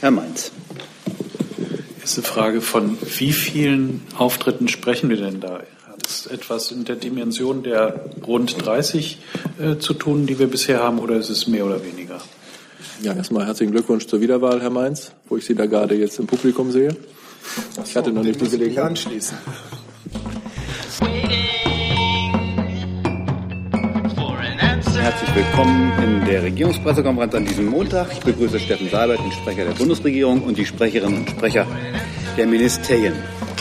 Herr Mainz. Erste Frage, von wie vielen Auftritten sprechen wir denn da? Hat es etwas in der Dimension der rund 30 äh, zu tun, die wir bisher haben, oder ist es mehr oder weniger? Ja, erstmal herzlichen Glückwunsch zur Wiederwahl, Herr Mainz, wo ich Sie da gerade jetzt im Publikum sehe. Ich hatte noch nicht die Gelegenheit. anschließen. Herzlich willkommen in der Regierungspressekonferenz an diesem Montag. Ich begrüße Steffen Seibert, den Sprecher der Bundesregierung und die Sprecherinnen und Sprecher der Ministerien.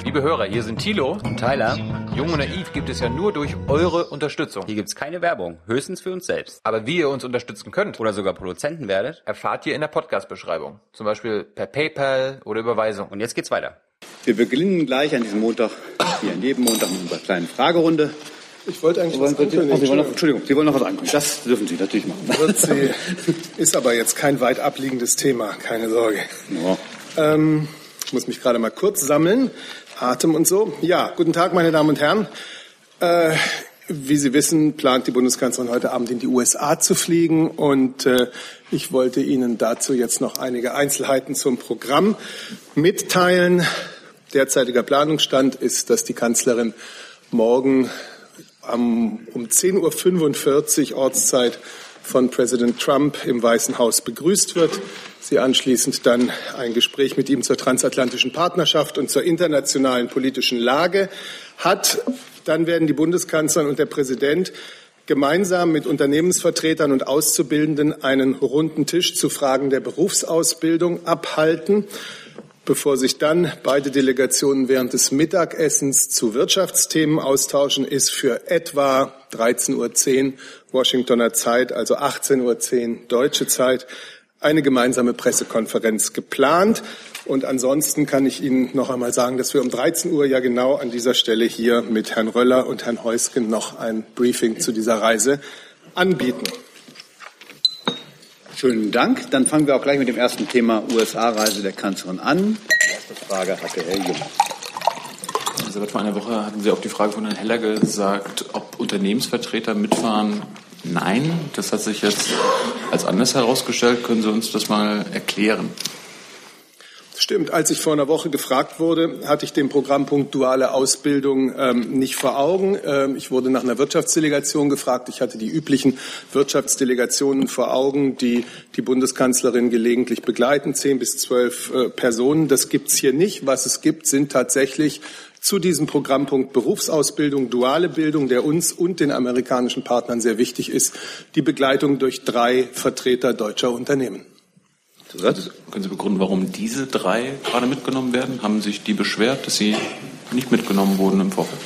Liebe Hörer, hier sind Thilo und Tyler. Jung und Naiv gibt es ja nur durch eure Unterstützung. Hier gibt es keine Werbung, höchstens für uns selbst. Aber wie ihr uns unterstützen könnt oder sogar Produzenten werdet, erfahrt ihr in der Podcast-Beschreibung. Zum Beispiel per PayPal oder Überweisung. Und jetzt geht's weiter. Wir beginnen gleich an diesem Montag, wie an jedem Montag, mit unserer kleinen Fragerunde. Ich wollte eigentlich was ankündigen. Oh, Sie wollen noch, Entschuldigung, Sie wollen noch was ankündigen. Das dürfen Sie natürlich machen. Sie, ist aber jetzt kein weit abliegendes Thema, keine Sorge. Ja. Ähm, ich muss mich gerade mal kurz sammeln, Atem und so. Ja, guten Tag, meine Damen und Herren. Äh, wie Sie wissen, plant die Bundeskanzlerin heute Abend in die USA zu fliegen und äh, ich wollte Ihnen dazu jetzt noch einige Einzelheiten zum Programm mitteilen. Derzeitiger Planungsstand ist, dass die Kanzlerin morgen um 10.45 Uhr Ortszeit von Präsident Trump im Weißen Haus begrüßt wird. Sie anschließend dann ein Gespräch mit ihm zur transatlantischen Partnerschaft und zur internationalen politischen Lage hat. Dann werden die Bundeskanzlerin und der Präsident gemeinsam mit Unternehmensvertretern und Auszubildenden einen runden Tisch zu Fragen der Berufsausbildung abhalten bevor sich dann beide Delegationen während des Mittagessens zu Wirtschaftsthemen austauschen, ist für etwa 13.10 Uhr Washingtoner Zeit, also 18.10 Uhr deutsche Zeit, eine gemeinsame Pressekonferenz geplant. Und ansonsten kann ich Ihnen noch einmal sagen, dass wir um 13 Uhr ja genau an dieser Stelle hier mit Herrn Röller und Herrn Heusgen noch ein Briefing zu dieser Reise anbieten. Schönen Dank. Dann fangen wir auch gleich mit dem ersten Thema USA-Reise der Kanzlerin an. Die erste Frage hatte Herr Jung. Also vor einer Woche hatten Sie auf die Frage von Herrn Heller gesagt, ob Unternehmensvertreter mitfahren. Nein, das hat sich jetzt als anders herausgestellt. Können Sie uns das mal erklären? Stimmt. Als ich vor einer Woche gefragt wurde, hatte ich den Programmpunkt duale Ausbildung ähm, nicht vor Augen. Ähm, ich wurde nach einer Wirtschaftsdelegation gefragt. Ich hatte die üblichen Wirtschaftsdelegationen vor Augen, die die Bundeskanzlerin gelegentlich begleiten, zehn bis zwölf äh, Personen. Das gibt's hier nicht. Was es gibt, sind tatsächlich zu diesem Programmpunkt Berufsausbildung, duale Bildung, der uns und den amerikanischen Partnern sehr wichtig ist, die Begleitung durch drei Vertreter deutscher Unternehmen. Zusatz? Können Sie begründen, warum diese drei gerade mitgenommen werden? Haben sich die beschwert, dass sie nicht mitgenommen wurden im Vorfeld?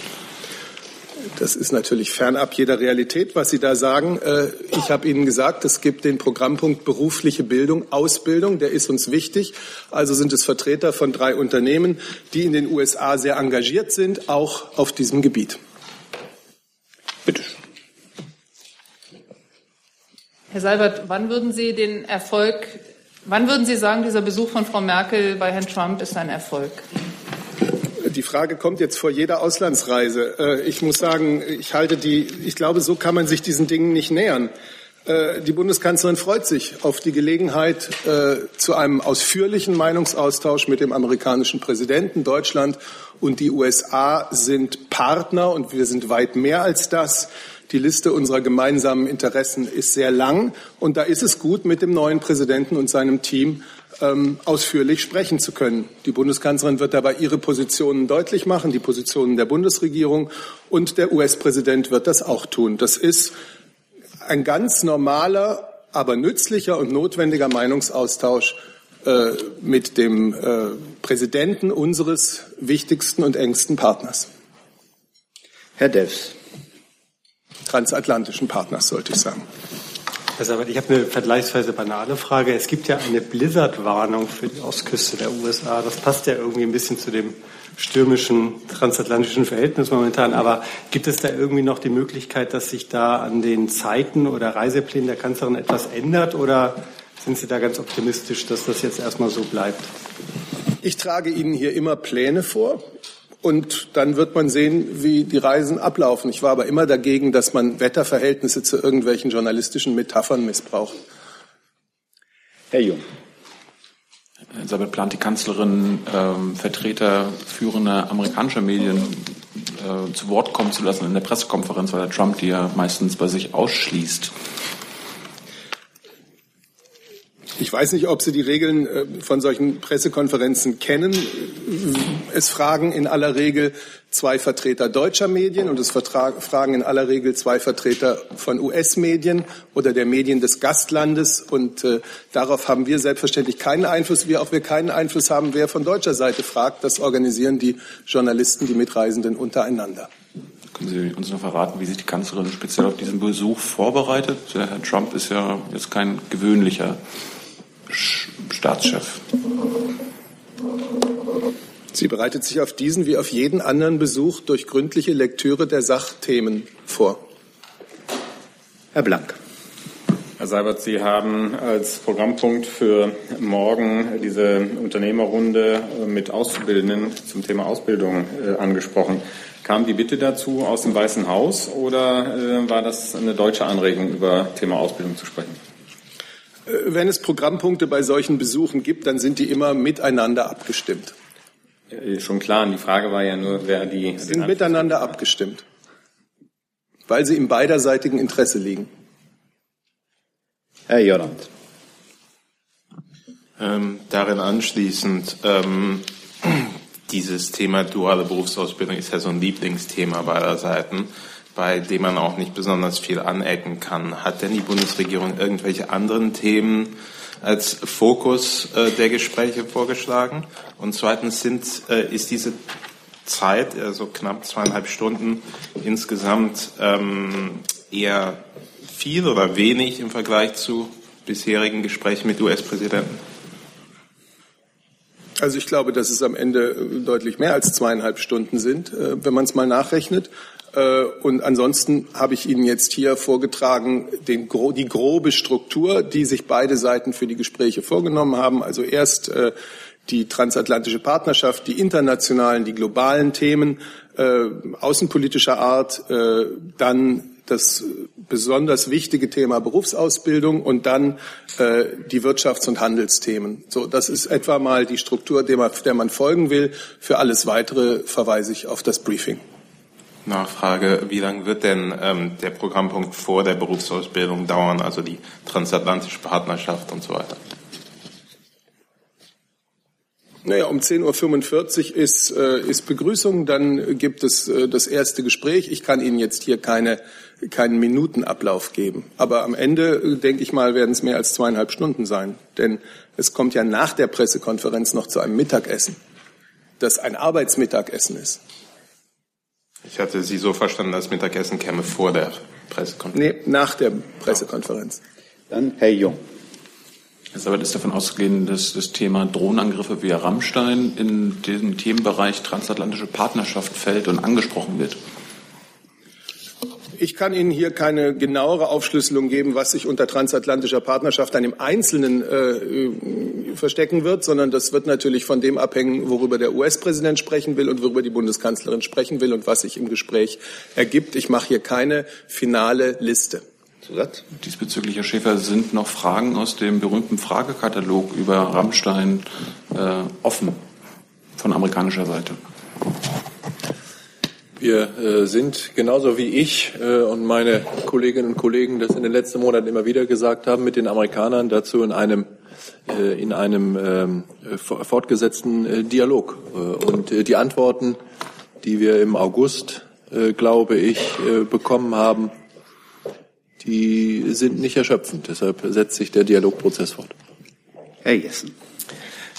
Das ist natürlich fernab jeder Realität, was Sie da sagen. Äh, ich habe Ihnen gesagt, es gibt den Programmpunkt berufliche Bildung, Ausbildung, der ist uns wichtig. Also sind es Vertreter von drei Unternehmen, die in den USA sehr engagiert sind, auch auf diesem Gebiet. Bitte. Herr Seibert, wann würden Sie den Erfolg Wann würden Sie sagen, dieser Besuch von Frau Merkel bei Herrn Trump ist ein Erfolg? Die Frage kommt jetzt vor jeder Auslandsreise. Äh, ich muss sagen, ich halte die, ich glaube, so kann man sich diesen Dingen nicht nähern. Äh, die Bundeskanzlerin freut sich auf die Gelegenheit äh, zu einem ausführlichen Meinungsaustausch mit dem amerikanischen Präsidenten. Deutschland und die USA sind Partner und wir sind weit mehr als das. Die Liste unserer gemeinsamen Interessen ist sehr lang und da ist es gut, mit dem neuen Präsidenten und seinem Team ähm, ausführlich sprechen zu können. Die Bundeskanzlerin wird dabei ihre Positionen deutlich machen, die Positionen der Bundesregierung und der US-Präsident wird das auch tun. Das ist ein ganz normaler, aber nützlicher und notwendiger Meinungsaustausch äh, mit dem äh, Präsidenten unseres wichtigsten und engsten Partners. Herr Devs transatlantischen Partners, sollte ich sagen. Herr Sabat, ich habe eine vergleichsweise banale Frage. Es gibt ja eine Blizzard-Warnung für die Ostküste der USA. Das passt ja irgendwie ein bisschen zu dem stürmischen transatlantischen Verhältnis momentan. Aber gibt es da irgendwie noch die Möglichkeit, dass sich da an den Zeiten oder Reiseplänen der Kanzlerin etwas ändert? Oder sind Sie da ganz optimistisch, dass das jetzt erstmal so bleibt? Ich trage Ihnen hier immer Pläne vor. Und dann wird man sehen, wie die Reisen ablaufen. Ich war aber immer dagegen, dass man Wetterverhältnisse zu irgendwelchen journalistischen Metaphern missbraucht. Herr Jung. Elisabeth plant die Kanzlerin, ähm, Vertreter führender amerikanischer Medien äh, zu Wort kommen zu lassen in der Pressekonferenz, weil der Trump die ja meistens bei sich ausschließt. Ich weiß nicht, ob Sie die Regeln äh, von solchen Pressekonferenzen kennen. Es fragen in aller Regel zwei Vertreter deutscher Medien und es fragen in aller Regel zwei Vertreter von US-Medien oder der Medien des Gastlandes. Und äh, darauf haben wir selbstverständlich keinen Einfluss, wie auch wir keinen Einfluss haben, wer von deutscher Seite fragt. Das organisieren die Journalisten, die Mitreisenden untereinander. Können Sie uns noch verraten, wie sich die Kanzlerin speziell auf diesen Besuch vorbereitet? Der Herr Trump ist ja jetzt kein gewöhnlicher Staatschef. Sie bereitet sich auf diesen wie auf jeden anderen Besuch durch gründliche Lektüre der Sachthemen vor. Herr Blank. Herr Seibert, Sie haben als Programmpunkt für morgen diese Unternehmerrunde mit Auszubildenden zum Thema Ausbildung äh, angesprochen. Kam die Bitte dazu aus dem Weißen Haus oder äh, war das eine deutsche Anregung, über Thema Ausbildung zu sprechen? Äh, wenn es Programmpunkte bei solchen Besuchen gibt, dann sind die immer miteinander abgestimmt. Ja, schon klar. Und die Frage war ja nur, wer die. Sie sind miteinander abgestimmt, weil sie im beiderseitigen Interesse liegen. Herr Jorland. Ähm, darin anschließend, ähm, dieses Thema duale Berufsausbildung ist ja so ein Lieblingsthema beider Seiten bei dem man auch nicht besonders viel anecken kann. Hat denn die Bundesregierung irgendwelche anderen Themen als Fokus äh, der Gespräche vorgeschlagen? Und zweitens sind, äh, ist diese Zeit, also knapp zweieinhalb Stunden insgesamt, ähm, eher viel oder wenig im Vergleich zu bisherigen Gesprächen mit US-Präsidenten? Also ich glaube, dass es am Ende deutlich mehr als zweieinhalb Stunden sind, äh, wenn man es mal nachrechnet. Äh, und ansonsten habe ich Ihnen jetzt hier vorgetragen den, die grobe Struktur, die sich beide Seiten für die Gespräche vorgenommen haben. Also erst äh, die transatlantische Partnerschaft, die internationalen, die globalen Themen äh, außenpolitischer Art, dann das besonders wichtige Thema Berufsausbildung und dann die Wirtschafts- und Handelsthemen. So, das ist etwa mal die Struktur, der man folgen will. Für alles Weitere verweise ich auf das Briefing. Nachfrage, wie lange wird denn ähm, der Programmpunkt vor der Berufsausbildung dauern, also die transatlantische Partnerschaft und so weiter? Naja, um 10.45 Uhr ist, äh, ist Begrüßung, dann gibt es äh, das erste Gespräch. Ich kann Ihnen jetzt hier keine, keinen Minutenablauf geben. Aber am Ende, denke ich mal, werden es mehr als zweieinhalb Stunden sein. Denn es kommt ja nach der Pressekonferenz noch zu einem Mittagessen, das ein Arbeitsmittagessen ist. Ich hatte Sie so verstanden, dass Mittagessen käme vor der Pressekonferenz. Nee, nach der Pressekonferenz. Dann Herr Jung. Es aber ist davon auszugehen, dass das Thema Drohnenangriffe via Rammstein in den Themenbereich transatlantische Partnerschaft fällt und angesprochen wird. Ich kann Ihnen hier keine genauere Aufschlüsselung geben, was sich unter transatlantischer Partnerschaft dann im Einzelnen äh, verstecken wird, sondern das wird natürlich von dem abhängen, worüber der US-Präsident sprechen will und worüber die Bundeskanzlerin sprechen will und was sich im Gespräch ergibt. Ich mache hier keine finale Liste. Zusatz? Diesbezüglich, Herr Schäfer, sind noch Fragen aus dem berühmten Fragekatalog über Rammstein äh, offen von amerikanischer Seite. Wir äh, sind genauso wie ich äh, und meine Kolleginnen und Kollegen das in den letzten Monaten immer wieder gesagt haben, mit den Amerikanern dazu in einem äh, in einem ähm, fortgesetzten Dialog. Und die Antworten, die wir im August, glaube ich, bekommen haben, die sind nicht erschöpfend. Deshalb setzt sich der Dialogprozess fort. Herr Jessen.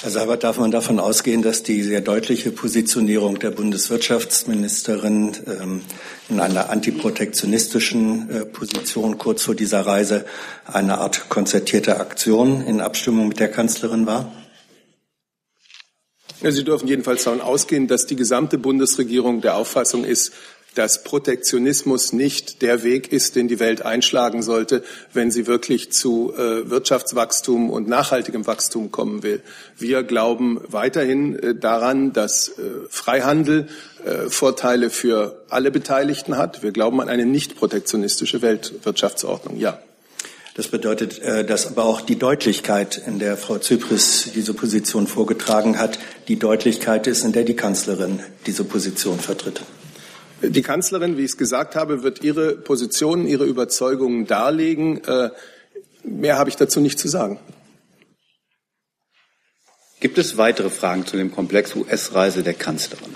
Herr Seibert, darf man davon ausgehen, dass die sehr deutliche Positionierung der Bundeswirtschaftsministerin ähm, in einer antiprotektionistischen äh, Position kurz vor dieser Reise eine Art konzertierte Aktion in Abstimmung mit der Kanzlerin war? Sie dürfen jedenfalls davon ausgehen, dass die gesamte Bundesregierung der Auffassung ist, dass Protektionismus nicht der Weg ist, den die Welt einschlagen sollte, wenn sie wirklich zu äh, Wirtschaftswachstum und nachhaltigem Wachstum kommen will. Wir glauben weiterhin äh, daran, dass äh, Freihandel äh, Vorteile für alle Beteiligten hat. Wir glauben an eine nicht protektionistische Weltwirtschaftsordnung. Ja. Das bedeutet, äh, dass aber auch die Deutlichkeit, in der Frau Zypris diese Position vorgetragen hat, die Deutlichkeit ist, in der die Kanzlerin diese Position vertritt. Die Kanzlerin, wie ich es gesagt habe, wird ihre Positionen, ihre Überzeugungen darlegen. Äh, mehr habe ich dazu nicht zu sagen. Gibt es weitere Fragen zu dem Komplex US-Reise der Kanzlerin?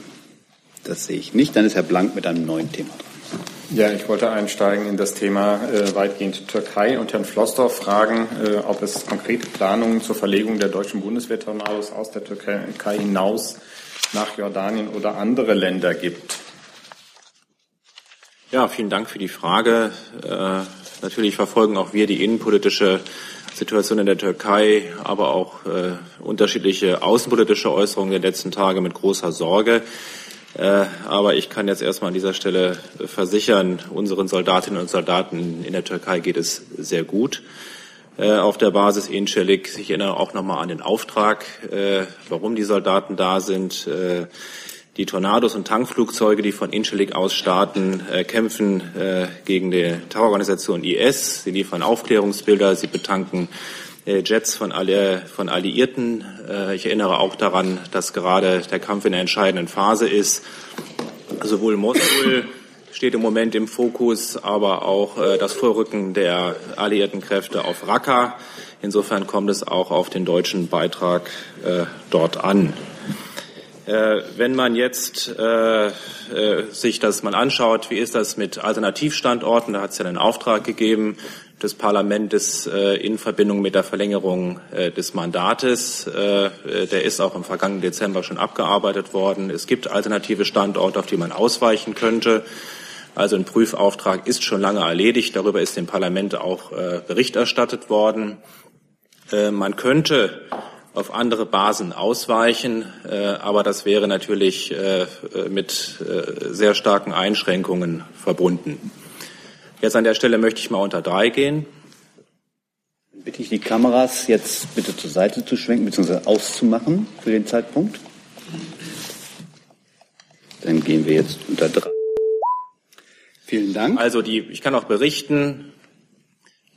Das sehe ich nicht. Dann ist Herr Blank mit einem neuen Thema dran. Ja, ich wollte einsteigen in das Thema äh, weitgehend Türkei und Herrn Flossdorf fragen, äh, ob es konkrete Planungen zur Verlegung der deutschen Bundeswehrtornados aus der Türkei hinaus nach Jordanien oder andere Länder gibt. Ja, vielen Dank für die Frage. Äh, natürlich verfolgen auch wir die innenpolitische Situation in der Türkei, aber auch äh, unterschiedliche außenpolitische Äußerungen der letzten Tage mit großer Sorge. Äh, aber ich kann jetzt erstmal an dieser Stelle versichern, unseren Soldatinnen und Soldaten in der Türkei geht es sehr gut. Äh, auf der Basis Incelik. Ich erinnere auch nochmal an den Auftrag, äh, warum die Soldaten da sind. Äh, die Tornados und Tankflugzeuge, die von Incelik aus starten, äh, kämpfen äh, gegen die Terrororganisation IS. Sie liefern Aufklärungsbilder, sie betanken äh, Jets von, alle, von Alliierten. Äh, ich erinnere auch daran, dass gerade der Kampf in der entscheidenden Phase ist. Sowohl Mosul steht im Moment im Fokus, aber auch äh, das Vorrücken der alliierten Kräfte auf Raqqa. Insofern kommt es auch auf den deutschen Beitrag äh, dort an. Äh, wenn man jetzt äh, äh, sich das mal anschaut, wie ist das mit Alternativstandorten? Da hat es ja einen Auftrag gegeben des Parlaments äh, in Verbindung mit der Verlängerung äh, des Mandates. Äh, der ist auch im vergangenen Dezember schon abgearbeitet worden. Es gibt alternative Standorte, auf die man ausweichen könnte. Also ein Prüfauftrag ist schon lange erledigt. Darüber ist dem Parlament auch Bericht erstattet worden. Man könnte auf andere Basen ausweichen. Äh, aber das wäre natürlich äh, mit äh, sehr starken Einschränkungen verbunden. Jetzt an der Stelle möchte ich mal unter drei gehen. Dann bitte ich die Kameras jetzt bitte zur Seite zu schwenken bzw. auszumachen für den Zeitpunkt. Dann gehen wir jetzt unter drei. Vielen Dank. Also die, ich kann auch berichten,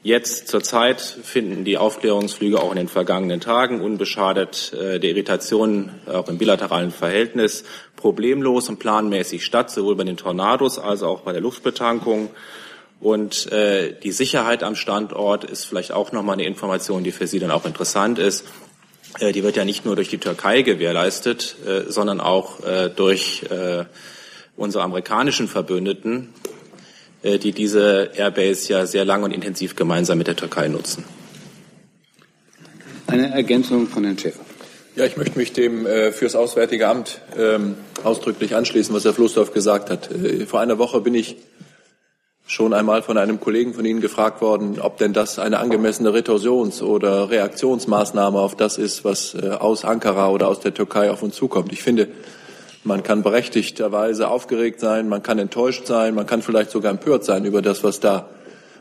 Jetzt zurzeit finden die Aufklärungsflüge auch in den vergangenen Tagen unbeschadet äh, der Irritation auch im bilateralen Verhältnis problemlos und planmäßig statt, sowohl bei den Tornados als auch bei der Luftbetankung. Und äh, die Sicherheit am Standort ist vielleicht auch nochmal eine Information, die für Sie dann auch interessant ist. Äh, die wird ja nicht nur durch die Türkei gewährleistet, äh, sondern auch äh, durch äh, unsere amerikanischen Verbündeten. Äh, die diese Airbase ja sehr lang und intensiv gemeinsam mit der Türkei nutzen. Eine Ergänzung von Herrn Schäfer. Ja, ich möchte mich dem äh, fürs Auswärtige Amt ähm, ausdrücklich anschließen, was Herr Floßdorf gesagt hat. Äh, vor einer Woche bin ich schon einmal von einem Kollegen von Ihnen gefragt worden, ob denn das eine angemessene Retorsions- oder Reaktionsmaßnahme auf das ist, was äh, aus Ankara oder aus der Türkei auf uns zukommt. Ich finde, man kann berechtigterweise aufgeregt sein, man kann enttäuscht sein, man kann vielleicht sogar empört sein über das, was da,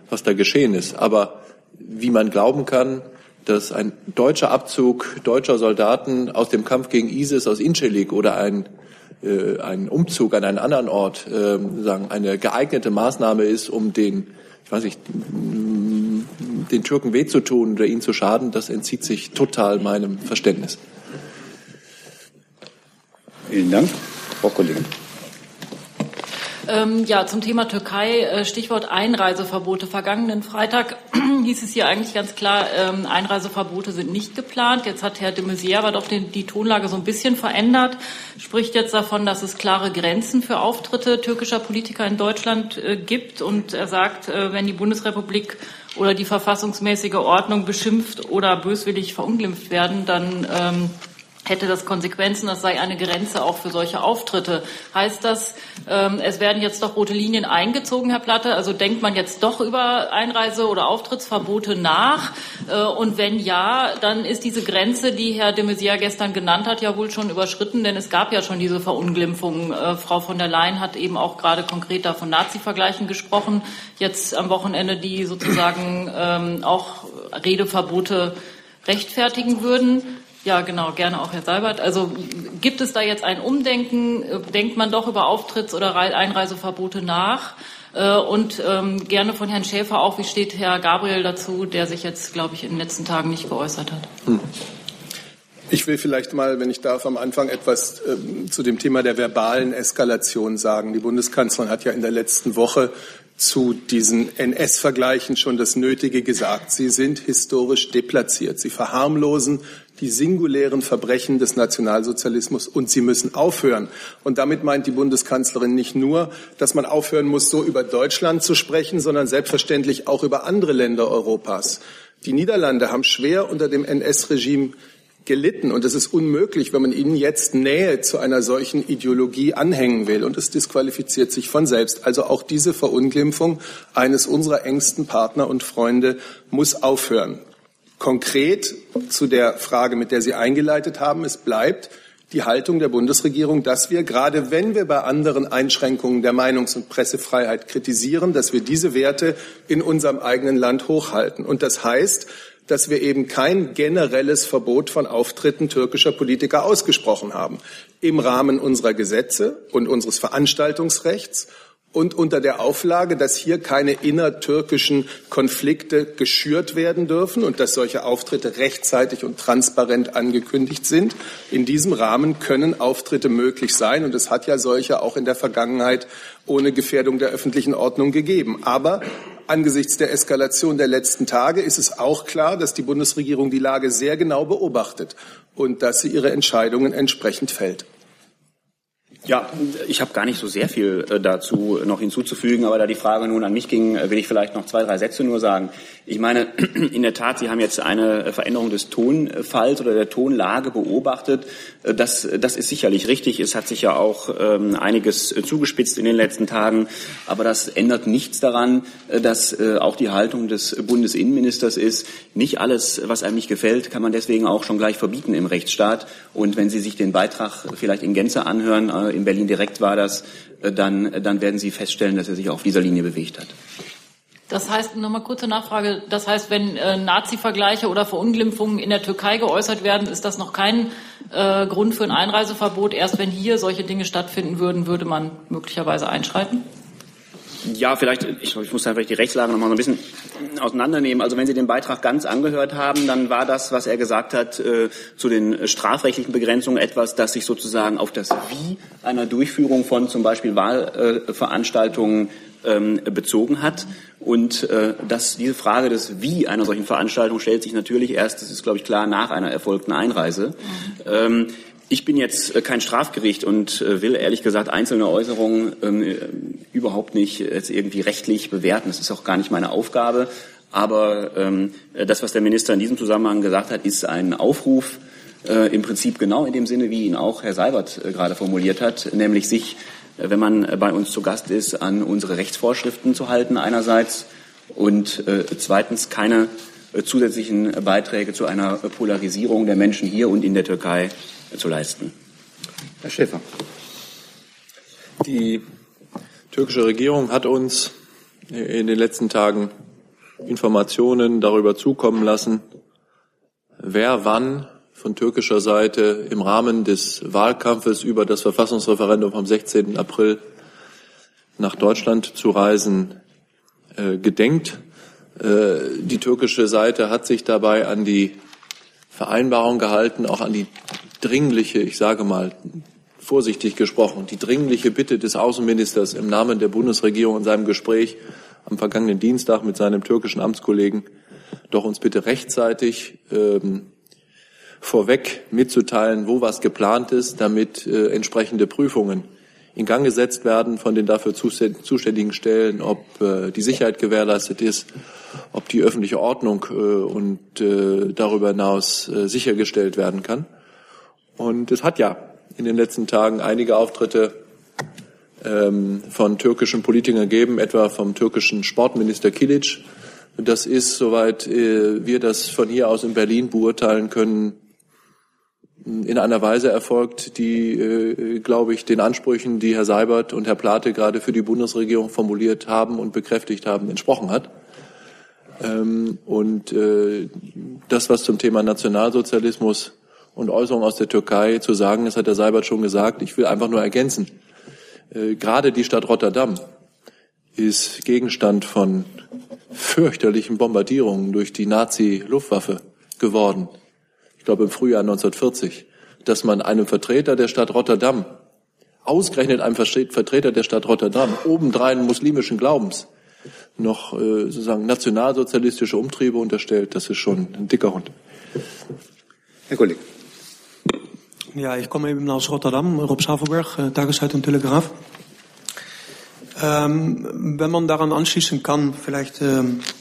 was da geschehen ist. Aber wie man glauben kann, dass ein deutscher Abzug deutscher Soldaten aus dem Kampf gegen ISIS aus Incirlik oder ein, äh, ein Umzug an einen anderen Ort äh, sagen, eine geeignete Maßnahme ist, um den, ich weiß nicht, den Türken weh zu tun oder ihnen zu schaden, das entzieht sich total meinem Verständnis. Vielen Dank. Frau Kollegin. Ähm, ja, zum Thema Türkei, äh, Stichwort Einreiseverbote. Vergangenen Freitag hieß es hier eigentlich ganz klar, ähm, Einreiseverbote sind nicht geplant. Jetzt hat Herr de Maizière aber doch den, die Tonlage so ein bisschen verändert, spricht jetzt davon, dass es klare Grenzen für Auftritte türkischer Politiker in Deutschland äh, gibt. Und er sagt, äh, wenn die Bundesrepublik oder die verfassungsmäßige Ordnung beschimpft oder böswillig verunglimpft werden, dann ähm, hätte das Konsequenzen, das sei eine Grenze auch für solche Auftritte. Heißt das, ähm, es werden jetzt doch rote Linien eingezogen, Herr Platte? Also denkt man jetzt doch über Einreise- oder Auftrittsverbote nach? Äh, und wenn ja, dann ist diese Grenze, die Herr de Maizière gestern genannt hat, ja wohl schon überschritten, denn es gab ja schon diese Verunglimpfung. Äh, Frau von der Leyen hat eben auch gerade konkret da von Nazi-Vergleichen gesprochen. Jetzt am Wochenende, die sozusagen ähm, auch Redeverbote rechtfertigen würden. Ja, genau, gerne auch Herr Seibert. Also gibt es da jetzt ein Umdenken? Denkt man doch über Auftritts- oder Einreiseverbote nach? Äh, und ähm, gerne von Herrn Schäfer auch, wie steht Herr Gabriel dazu, der sich jetzt, glaube ich, in den letzten Tagen nicht geäußert hat? Hm. Ich will vielleicht mal, wenn ich darf, am Anfang etwas äh, zu dem Thema der verbalen Eskalation sagen. Die Bundeskanzlerin hat ja in der letzten Woche zu diesen NS-Vergleichen schon das Nötige gesagt. Sie sind historisch deplatziert. Sie verharmlosen die singulären Verbrechen des Nationalsozialismus und sie müssen aufhören. Und damit meint die Bundeskanzlerin nicht nur, dass man aufhören muss, so über Deutschland zu sprechen, sondern selbstverständlich auch über andere Länder Europas. Die Niederlande haben schwer unter dem NS-Regime gelitten. Und es ist unmöglich, wenn man ihnen jetzt Nähe zu einer solchen Ideologie anhängen will. Und es disqualifiziert sich von selbst. Also auch diese Verunglimpfung eines unserer engsten Partner und Freunde muss aufhören. Konkret zu der Frage, mit der Sie eingeleitet haben, es bleibt die Haltung der Bundesregierung, dass wir, gerade wenn wir bei anderen Einschränkungen der Meinungs- und Pressefreiheit kritisieren, dass wir diese Werte in unserem eigenen Land hochhalten. Und das heißt, dass wir eben kein generelles Verbot von Auftritten türkischer Politiker ausgesprochen haben. Im Rahmen unserer Gesetze und unseres Veranstaltungsrechts und unter der Auflage, dass hier keine innertürkischen Konflikte geschürt werden dürfen und dass solche Auftritte rechtzeitig und transparent angekündigt sind. In diesem Rahmen können Auftritte möglich sein und es hat ja solche auch in der Vergangenheit ohne Gefährdung der öffentlichen Ordnung gegeben. Aber angesichts der Eskalation der letzten Tage ist es auch klar, dass die Bundesregierung die Lage sehr genau beobachtet und dass sie ihre Entscheidungen entsprechend fällt. Ja, ich habe gar nicht so sehr viel äh, dazu noch hinzuzufügen, aber da die Frage nun an mich ging, äh, will ich vielleicht noch zwei, drei Sätze nur sagen. Ich meine, in der Tat, Sie haben jetzt eine Veränderung des Tonfalls oder der Tonlage beobachtet. Äh, das, das ist sicherlich richtig. Es hat sich ja auch ähm, einiges zugespitzt in den letzten Tagen, aber das ändert nichts daran, dass auch die Haltung des Bundesinnenministers ist, nicht alles, was einem nicht gefällt, kann man deswegen auch schon gleich verbieten im Rechtsstaat. Und wenn Sie sich den Beitrag vielleicht in Gänze anhören, in Berlin direkt war das, äh, dann, dann werden Sie feststellen, dass er sich auf dieser Linie bewegt hat. Das heißt, nochmal kurze Nachfrage, das heißt, wenn äh, Nazi-Vergleiche oder Verunglimpfungen in der Türkei geäußert werden, ist das noch kein äh, Grund für ein Einreiseverbot. Erst wenn hier solche Dinge stattfinden würden, würde man möglicherweise einschreiten? Ja, vielleicht, ich, ich muss einfach die Rechtslage noch mal so ein bisschen auseinandernehmen. Also wenn Sie den Beitrag ganz angehört haben, dann war das, was er gesagt hat, äh, zu den strafrechtlichen Begrenzungen etwas, das sich sozusagen auf das Wie einer Durchführung von zum Beispiel Wahlveranstaltungen ähm, bezogen hat. Und äh, dass diese Frage des Wie einer solchen Veranstaltung stellt sich natürlich erst, das ist glaube ich klar, nach einer erfolgten Einreise. Mhm. Ähm, ich bin jetzt äh, kein Strafgericht und äh, will ehrlich gesagt einzelne Äußerungen ähm, äh, überhaupt nicht jetzt irgendwie rechtlich bewerten. Das ist auch gar nicht meine Aufgabe. Aber ähm, das, was der Minister in diesem Zusammenhang gesagt hat, ist ein Aufruf, im Prinzip genau in dem Sinne, wie ihn auch Herr Seibert gerade formuliert hat, nämlich sich, wenn man bei uns zu Gast ist, an unsere Rechtsvorschriften zu halten einerseits und zweitens keine zusätzlichen Beiträge zu einer Polarisierung der Menschen hier und in der Türkei zu leisten. Herr Schäfer. Die türkische Regierung hat uns in den letzten Tagen Informationen darüber zukommen lassen, wer wann von türkischer Seite im Rahmen des Wahlkampfes über das Verfassungsreferendum vom 16. April nach Deutschland zu reisen äh, gedenkt. Äh, die türkische Seite hat sich dabei an die Vereinbarung gehalten, auch an die dringliche, ich sage mal vorsichtig gesprochen, die dringliche Bitte des Außenministers im Namen der Bundesregierung in seinem Gespräch am vergangenen Dienstag mit seinem türkischen Amtskollegen, doch uns bitte rechtzeitig ähm, vorweg mitzuteilen, wo was geplant ist, damit äh, entsprechende Prüfungen in Gang gesetzt werden von den dafür zuständigen Stellen, ob äh, die Sicherheit gewährleistet ist, ob die öffentliche Ordnung äh, und äh, darüber hinaus äh, sichergestellt werden kann. Und es hat ja in den letzten Tagen einige Auftritte ähm, von türkischen Politikern gegeben, etwa vom türkischen Sportminister Kilic. Das ist, soweit äh, wir das von hier aus in Berlin beurteilen können, in einer Weise erfolgt, die, äh, glaube ich, den Ansprüchen, die Herr Seibert und Herr Plate gerade für die Bundesregierung formuliert haben und bekräftigt haben, entsprochen hat. Ähm, und äh, das, was zum Thema Nationalsozialismus und Äußerungen aus der Türkei zu sagen, das hat der Seibert schon gesagt, ich will einfach nur ergänzen. Äh, gerade die Stadt Rotterdam ist Gegenstand von fürchterlichen Bombardierungen durch die Nazi-Luftwaffe geworden. Ich glaube im Frühjahr 1940, dass man einem Vertreter der Stadt Rotterdam, ausgerechnet einem Vertreter der Stadt Rotterdam, obendrein muslimischen Glaubens, noch äh, sozusagen nationalsozialistische Umtriebe unterstellt, das ist schon ein dicker Hund. Herr Kollege. Ja, ich komme eben aus Rotterdam, Rob Savelberg, äh, Tageszeitung Telegraph. Ähm, wenn man daran anschließen kann, vielleicht, ähm, äh,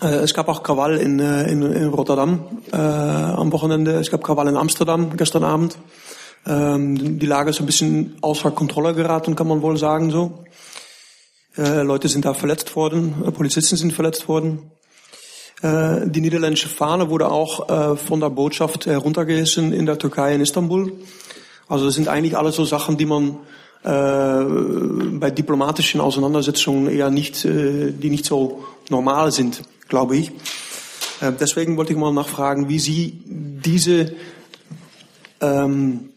es gab auch Krawall in, äh, in, in Rotterdam äh, am Wochenende, es gab Krawall in Amsterdam gestern Abend. Ähm, die Lage ist ein bisschen außer Kontrolle geraten, kann man wohl sagen so. Äh, Leute sind da verletzt worden, äh, Polizisten sind verletzt worden. Äh, die niederländische Fahne wurde auch äh, von der Botschaft heruntergerissen in der Türkei in Istanbul. Also das sind eigentlich alles so Sachen, die man äh, bei diplomatischen Auseinandersetzungen eher nicht, die nicht so normal sind, glaube ich. Deswegen wollte ich mal nachfragen, wie Sie diese ähm,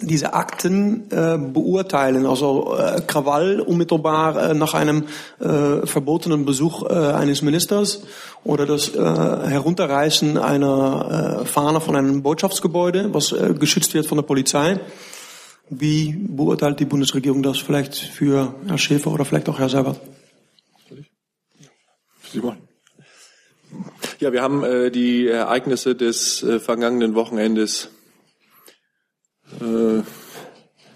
diese Akten äh, beurteilen, also äh, Krawall unmittelbar äh, nach einem äh, verbotenen Besuch äh, eines Ministers oder das äh, Herunterreißen einer Fahne von einem Botschaftsgebäude, was geschützt wird von der Polizei. Wie beurteilt die Bundesregierung das vielleicht für Herr Schäfer oder vielleicht auch Herr Seibert? Ja, wir haben äh, die Ereignisse des äh, vergangenen Wochenendes äh,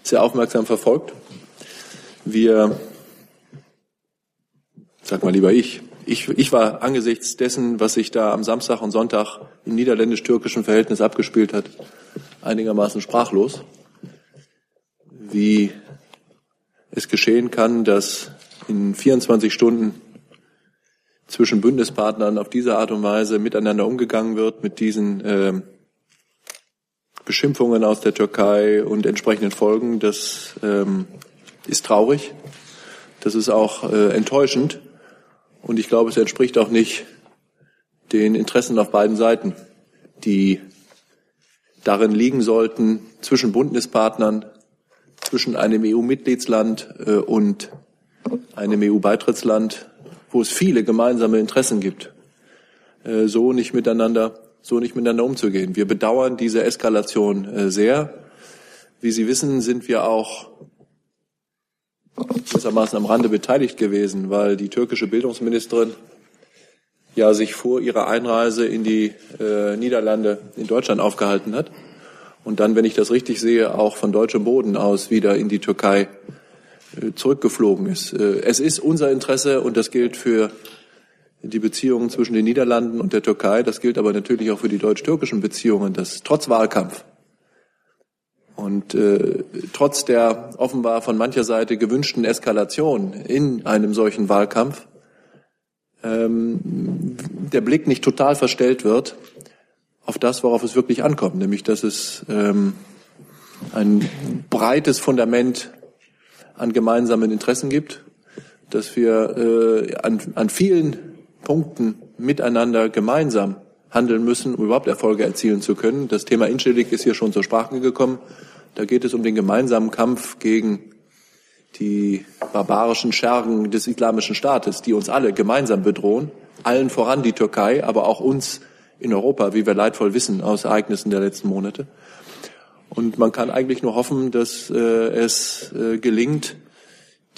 sehr aufmerksam verfolgt. Wir, sag mal lieber ich, ich, ich war angesichts dessen, was sich da am Samstag und Sonntag im niederländisch-türkischen Verhältnis abgespielt hat, einigermaßen sprachlos, wie es geschehen kann, dass in 24 Stunden zwischen Bündnispartnern auf diese Art und Weise miteinander umgegangen wird, mit diesen äh, Beschimpfungen aus der Türkei und entsprechenden Folgen. Das ähm, ist traurig. Das ist auch äh, enttäuschend. Und ich glaube, es entspricht auch nicht den Interessen auf beiden Seiten, die darin liegen sollten, zwischen Bündnispartnern, zwischen einem EU-Mitgliedsland äh, und einem EU-Beitrittsland, wo es viele gemeinsame Interessen gibt, äh, so nicht miteinander so nicht miteinander umzugehen. Wir bedauern diese Eskalation äh, sehr. Wie Sie wissen, sind wir auch gewissermaßen am Rande beteiligt gewesen, weil die türkische Bildungsministerin ja sich vor ihrer Einreise in die äh, Niederlande in Deutschland aufgehalten hat und dann, wenn ich das richtig sehe, auch von deutschem Boden aus wieder in die Türkei zurückgeflogen ist. Äh, es ist unser Interesse und das gilt für die Beziehungen zwischen den Niederlanden und der Türkei. Das gilt aber natürlich auch für die deutsch-türkischen Beziehungen, dass trotz Wahlkampf und äh, trotz der offenbar von mancher Seite gewünschten Eskalation in einem solchen Wahlkampf ähm, der Blick nicht total verstellt wird auf das, worauf es wirklich ankommt, nämlich dass es ähm, ein breites Fundament an gemeinsamen Interessen gibt, dass wir äh, an, an vielen Punkten miteinander gemeinsam handeln müssen, um überhaupt Erfolge erzielen zu können. Das Thema Inschillig ist hier schon zur Sprache gekommen. Da geht es um den gemeinsamen Kampf gegen die barbarischen Schergen des Islamischen Staates, die uns alle gemeinsam bedrohen, allen voran die Türkei, aber auch uns in Europa, wie wir leidvoll wissen aus Ereignissen der letzten Monate. Und man kann eigentlich nur hoffen, dass äh, es äh, gelingt,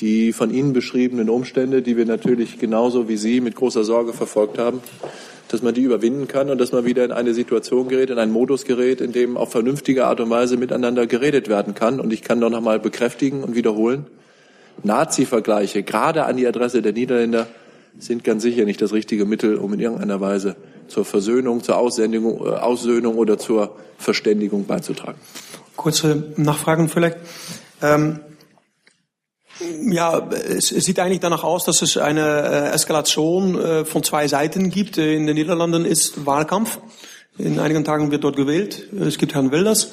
die von Ihnen beschriebenen Umstände, die wir natürlich genauso wie Sie mit großer Sorge verfolgt haben, dass man die überwinden kann und dass man wieder in eine Situation gerät, in einen Modus gerät, in dem auf vernünftige Art und Weise miteinander geredet werden kann. Und ich kann doch noch mal bekräftigen und wiederholen, Nazi-Vergleiche, gerade an die Adresse der Niederländer, sind ganz sicher nicht das richtige Mittel, um in irgendeiner Weise zur Versöhnung, zur Aussendung, äh, Aussöhnung oder zur Verständigung beizutragen. Kurze Nachfragen vielleicht. Ähm ja, es, sieht eigentlich danach aus, dass es eine äh, Eskalation äh, von zwei Seiten gibt. In den Niederlanden ist Wahlkampf. In einigen Tagen wird dort gewählt. Es gibt Herrn Wilders.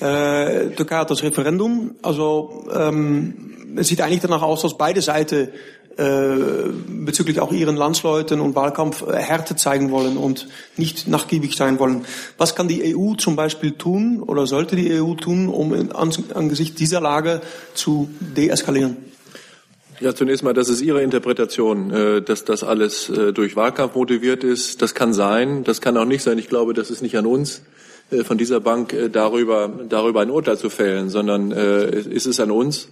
Türkei hat das Referendum. Also ähm, es sieht eigentlich danach aus, dass beide Seiten bezüglich auch ihren Landsleuten und Wahlkampf äh, Härte zeigen wollen und nicht nachgiebig sein wollen. Was kann die EU zum Beispiel tun oder sollte die EU tun, um angesichts dieser Lage zu deeskalieren? Ja, zunächst mal, das ist Ihre Interpretation, äh, dass das alles äh, durch Wahlkampf motiviert ist. Das kann sein, das kann auch nicht sein. Ich glaube, das ist nicht an uns äh, von dieser Bank darüber, darüber ein Urteil zu fällen, sondern ist es an uns,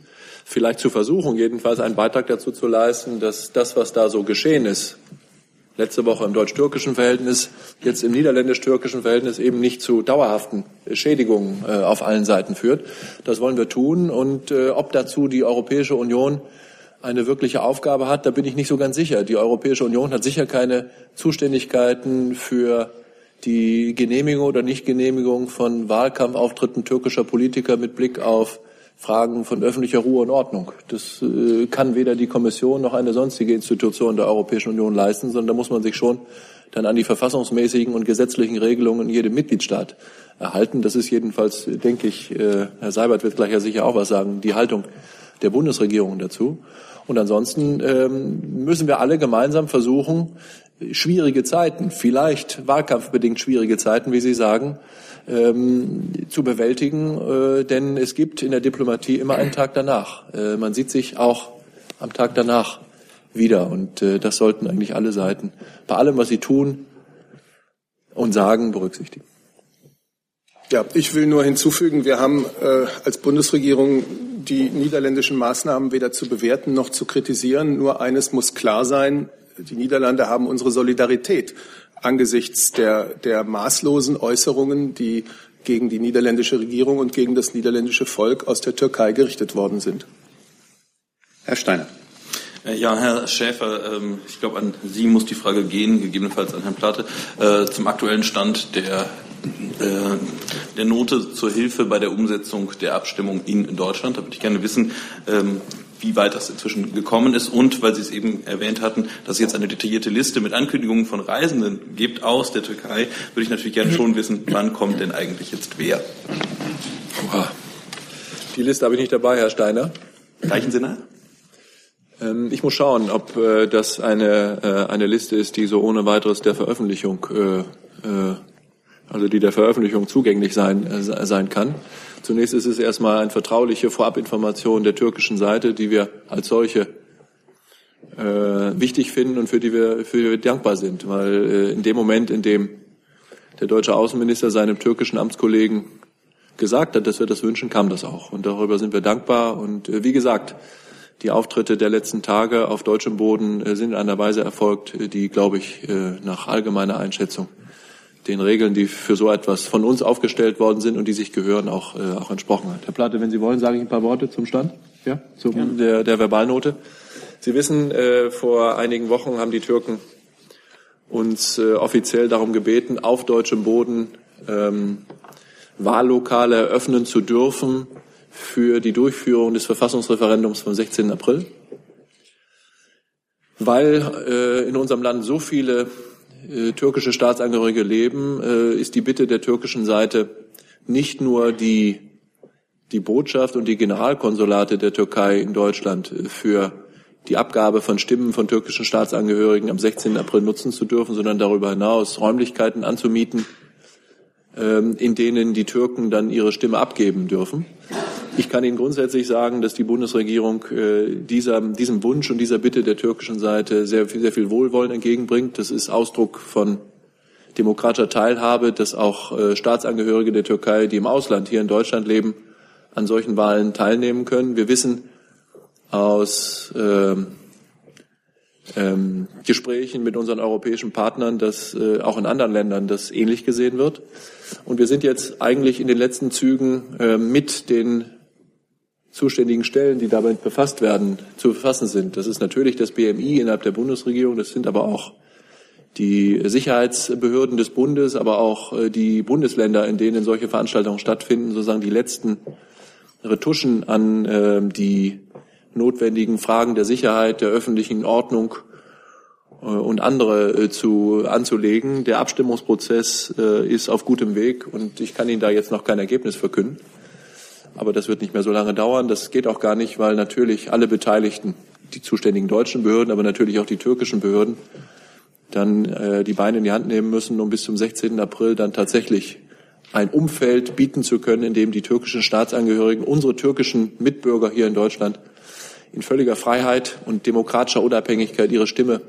vielleicht zu versuchen, jedenfalls einen Beitrag dazu zu leisten, dass das, was da so geschehen ist, letzte Woche im deutsch-türkischen Verhältnis, jetzt im niederländisch-türkischen Verhältnis eben nicht zu dauerhaften Schädigungen auf allen Seiten führt. Das wollen wir tun. Und ob dazu die Europäische Union eine wirkliche Aufgabe hat, da bin ich nicht so ganz sicher. Die Europäische Union hat sicher keine Zuständigkeiten für die Genehmigung oder Nichtgenehmigung von Wahlkampfauftritten türkischer Politiker mit Blick auf Fragen von öffentlicher Ruhe und Ordnung. Das äh, kann weder die Kommission noch eine sonstige Institution der Europäischen Union leisten, sondern da muss man sich schon dann an die verfassungsmäßigen und gesetzlichen Regelungen in jedem Mitgliedstaat erhalten. Das ist jedenfalls, denke ich, äh, Herr Seibert wird gleich ja sicher auch was sagen, die Haltung der Bundesregierung dazu. Und ansonsten ähm, müssen wir alle gemeinsam versuchen, schwierige Zeiten, vielleicht wahlkampfbedingt schwierige Zeiten, wie Sie sagen, ähm, zu bewältigen. Äh, denn es gibt in der Diplomatie immer einen Tag danach. Äh, man sieht sich auch am Tag danach wieder. Und äh, das sollten eigentlich alle Seiten bei allem, was sie tun und sagen, berücksichtigen. Ja, ich will nur hinzufügen, wir haben äh, als Bundesregierung die niederländischen Maßnahmen weder zu bewerten noch zu kritisieren. Nur eines muss klar sein, die Niederlande haben unsere Solidarität angesichts der, der maßlosen Äußerungen, die gegen die niederländische Regierung und gegen das niederländische Volk aus der Türkei gerichtet worden sind. Herr Steiner. Äh, ja, Herr Schäfer, ähm, ich glaube, an Sie muss die Frage gehen, gegebenenfalls an Herrn Platte, äh, zum aktuellen Stand der äh, der Note zur Hilfe bei der Umsetzung der Abstimmung in Deutschland. Da würde ich gerne wissen, ähm, wie weit das inzwischen gekommen ist und, weil Sie es eben erwähnt hatten, dass es jetzt eine detaillierte Liste mit Ankündigungen von Reisenden gibt aus der Türkei, würde ich natürlich gerne schon wissen, wann kommt denn eigentlich jetzt wer? Die Liste habe ich nicht dabei, Herr Steiner. Reichen Sie nach? Ähm, ich muss schauen, ob äh, das eine, äh, eine Liste ist, die so ohne weiteres der Veröffentlichung äh, also die der Veröffentlichung zugänglich sein, äh, sein kann. Zunächst ist es erstmal eine vertrauliche Vorabinformation der türkischen Seite, die wir als solche äh, wichtig finden und für die wir, für die wir dankbar sind, weil äh, in dem Moment, in dem der deutsche Außenminister seinem türkischen Amtskollegen gesagt hat, dass wir das wünschen, kam das auch. Und darüber sind wir dankbar. Und äh, wie gesagt, die Auftritte der letzten Tage auf deutschem Boden äh, sind in einer Weise erfolgt, die, glaube ich, äh, nach allgemeiner Einschätzung den Regeln, die für so etwas von uns aufgestellt worden sind und die sich gehören, auch, äh, auch entsprochen hat. Herr Platte, wenn Sie wollen, sage ich ein paar Worte zum Stand, ja, zum, der, der Verbalnote. Sie wissen, äh, vor einigen Wochen haben die Türken uns äh, offiziell darum gebeten, auf deutschem Boden ähm, Wahllokale eröffnen zu dürfen für die Durchführung des Verfassungsreferendums vom 16. April, weil äh, in unserem Land so viele äh, türkische Staatsangehörige leben, äh, ist die Bitte der türkischen Seite nicht nur die, die Botschaft und die Generalkonsulate der Türkei in Deutschland äh, für die Abgabe von Stimmen von türkischen Staatsangehörigen am 16. April nutzen zu dürfen, sondern darüber hinaus Räumlichkeiten anzumieten, ähm, in denen die Türken dann ihre Stimme abgeben dürfen. Ich kann Ihnen grundsätzlich sagen, dass die Bundesregierung äh, dieser, diesem Wunsch und dieser Bitte der türkischen Seite sehr, sehr viel Wohlwollen entgegenbringt. Das ist Ausdruck von demokratischer Teilhabe, dass auch äh, Staatsangehörige der Türkei, die im Ausland hier in Deutschland leben, an solchen Wahlen teilnehmen können. Wir wissen aus ähm, ähm, Gesprächen mit unseren europäischen Partnern, dass äh, auch in anderen Ländern das ähnlich gesehen wird. Und wir sind jetzt eigentlich in den letzten Zügen äh, mit den zuständigen Stellen, die damit befasst werden, zu befassen sind. Das ist natürlich das BMI innerhalb der Bundesregierung, das sind aber auch die Sicherheitsbehörden des Bundes, aber auch äh, die Bundesländer, in denen solche Veranstaltungen stattfinden, sozusagen die letzten Retuschen an äh, die notwendigen Fragen der Sicherheit, der öffentlichen Ordnung äh, und andere zu anzulegen. Der Abstimmungsprozess ist auf gutem Weg und ich kann Ihnen da jetzt noch kein Ergebnis verkünden. Aber das wird nicht mehr so lange dauern. Das geht auch gar nicht, weil natürlich alle Beteiligten, die zuständigen deutschen Behörden, aber natürlich auch die türkischen Behörden, dann äh, die Beine in die Hand nehmen müssen, um bis zum 16. April dann tatsächlich ein Umfeld bieten zu können, in dem die türkischen Staatsangehörigen, unsere türkischen Mitbürger hier in Deutschland in völliger Freiheit und demokratischer Unabhängigkeit ihre Stimme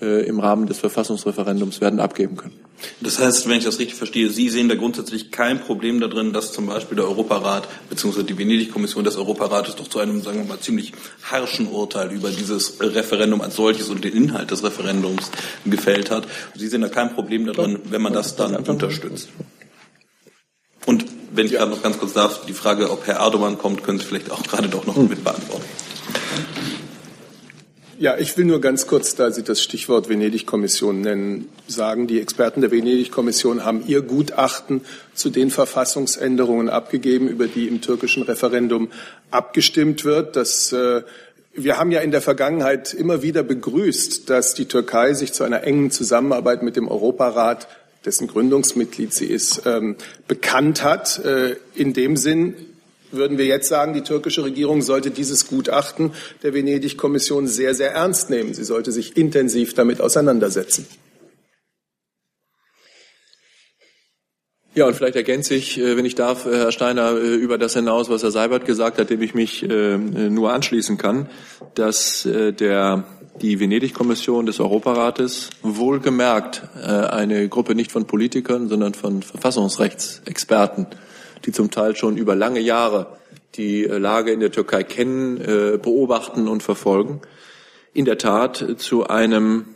im Rahmen des Verfassungsreferendums werden abgeben können. Das heißt, wenn ich das richtig verstehe, Sie sehen da grundsätzlich kein Problem darin, dass zum Beispiel der Europarat bzw. die Venedig-Kommission des Europarates doch zu einem, sagen wir mal, ziemlich harschen Urteil über dieses Referendum als solches und den Inhalt des Referendums gefällt hat. Sie sehen da kein Problem darin, wenn man das dann unterstützt. Und wenn ich gerade noch ganz kurz darf, die Frage, ob Herr Erdogan kommt, können Sie vielleicht auch gerade doch noch mit beantworten. Ja, ich will nur ganz kurz, da Sie das Stichwort Venedig-Kommission nennen, sagen, die Experten der Venedig-Kommission haben ihr Gutachten zu den Verfassungsänderungen abgegeben, über die im türkischen Referendum abgestimmt wird. Das äh, wir haben ja in der Vergangenheit immer wieder begrüßt, dass die Türkei sich zu einer engen Zusammenarbeit mit dem Europarat, dessen Gründungsmitglied sie ist, ähm, bekannt hat. Äh, in dem Sinn würden wir jetzt sagen, die türkische Regierung sollte dieses Gutachten der Venedig-Kommission sehr, sehr ernst nehmen. Sie sollte sich intensiv damit auseinandersetzen. Ja, und vielleicht ergänze ich, äh, wenn ich darf, äh, Herr Steiner, äh, über das hinaus, was Herr Seibert gesagt hat, dem ich mich nur anschließen kann, dass der, die Venedig-Kommission des Europarates wohlgemerkt eine Gruppe nicht von Politikern, sondern von Verfassungsrechtsexperten die zum Teil schon über lange Jahre die äh, Lage in der Türkei kennen, äh, beobachten und verfolgen, in der Tat zu einem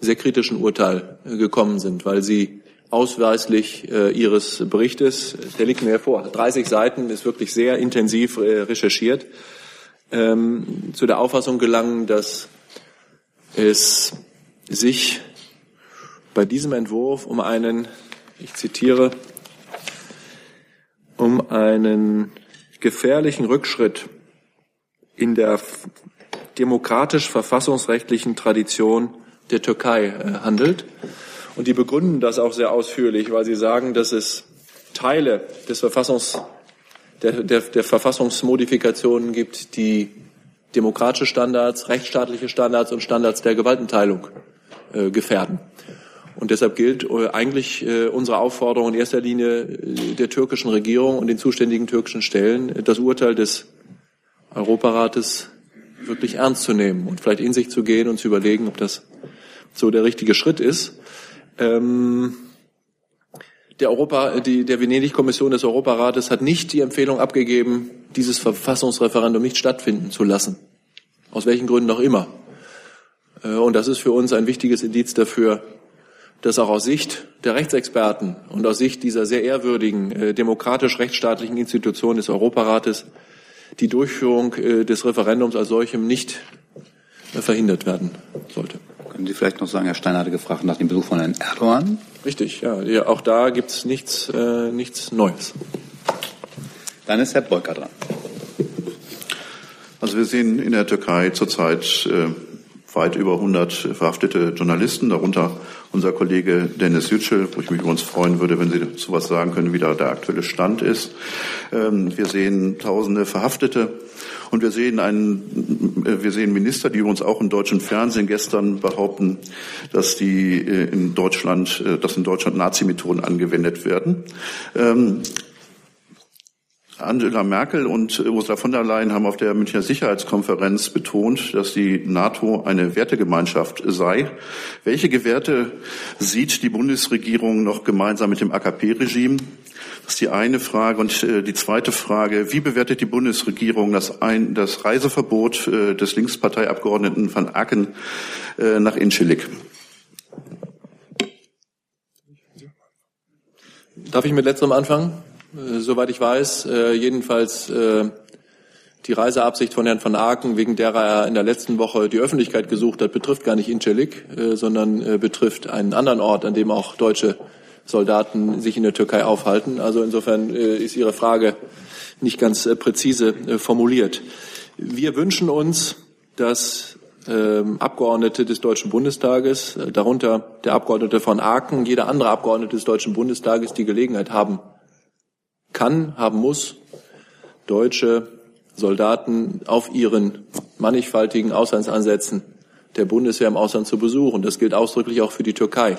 sehr kritischen Urteil äh, gekommen sind, weil sie ausweislich ihres Berichtes, der liegt mir vor, 30 Seiten, ist wirklich sehr intensiv recherchiert, ähm, zu der Auffassung gelangen, dass es sich bei diesem Entwurf um einen, ich zitiere, um einen gefährlichen Rückschritt in der demokratisch-verfassungsrechtlichen Tradition der Türkei äh, handelt. Und die begründen das auch sehr ausführlich, weil sie sagen, dass es Teile des Verfassungs, der, der, der Verfassungsmodifikationen gibt, die demokratische Standards, rechtsstaatliche Standards und Standards der Gewaltenteilung äh, gefährden. Und deshalb gilt äh, eigentlich äh, unsere Aufforderung in erster Linie äh, der türkischen Regierung und den zuständigen türkischen Stellen, das Urteil des Europarates wirklich ernst zu nehmen und vielleicht in sich zu gehen und zu überlegen, ob das so der richtige Schritt ist. Ähm, der, Europa, die, der Venedig-Kommission des Europarates hat nicht die Empfehlung abgegeben, dieses Verfassungsreferendum nicht stattfinden zu lassen. Aus welchen Gründen auch immer. Und das ist für uns ein wichtiges Indiz dafür, dass auch aus Sicht der Rechtsexperten und aus Sicht dieser sehr ehrwürdigen äh, demokratisch-rechtsstaatlichen Institution des Europarates die Durchführung äh, des Referendums als solchem nicht äh, verhindert werden sollte. Können Sie vielleicht noch sagen, Herr Steiner hatte gefragt nach dem Besuch von Herrn Erdogan? Richtig, ja. ja auch da gibt es nichts, äh, nichts Neues. Dann ist Herr Breuker dran. Also wir sehen in der Türkei zurzeit äh, weit über 100 verhaftete Journalisten, darunter unser Kollege Dennis Yücel, wo ich mich übrigens freuen würde, wenn Sie dazu was sagen können, wie da der aktuelle Stand ist. Ähm, wir sehen tausende Verhaftete und wir sehen einen, äh, wir sehen Minister, die übrigens auch im deutschen Fernsehen gestern behaupten, dass die äh, in Deutschland, äh, dass in Deutschland Nazi-Methoden angewendet werden. Angela Merkel und Ursula von der Leyen haben auf der Münchner Sicherheitskonferenz betont, dass die NATO eine Wertegemeinschaft sei. Welche Werte sieht die Bundesregierung noch gemeinsam mit dem AKP-Regime? Das ist die eine Frage. Und äh, die zweite Frage, wie bewertet die Bundesregierung das, ein, das Reiseverbot äh, des Linksparteiabgeordneten van Aken äh, nach Incirlik? Darf ich mit letzterem anfangen? Äh, soweit ich weiß, äh, jedenfalls äh, die Reiseabsicht von Herrn van Aken, wegen der er in der letzten Woche die Öffentlichkeit gesucht hat, betrifft gar nicht Incirlik, sondern betrifft einen anderen Ort, an dem auch deutsche Soldaten sich in der Türkei aufhalten. Also insofern ist Ihre Frage nicht ganz präzise formuliert. Wir wünschen uns, dass ähm, Abgeordnete des Deutschen Bundestages, darunter der Abgeordnete von Aken, jeder andere Abgeordnete des Deutschen Bundestages die Gelegenheit haben kann, haben muss, deutsche Soldaten auf ihren mannigfaltigen Auslandsansätzen der Bundeswehr im Ausland zu besuchen. Das gilt ausdrücklich auch für die Türkei.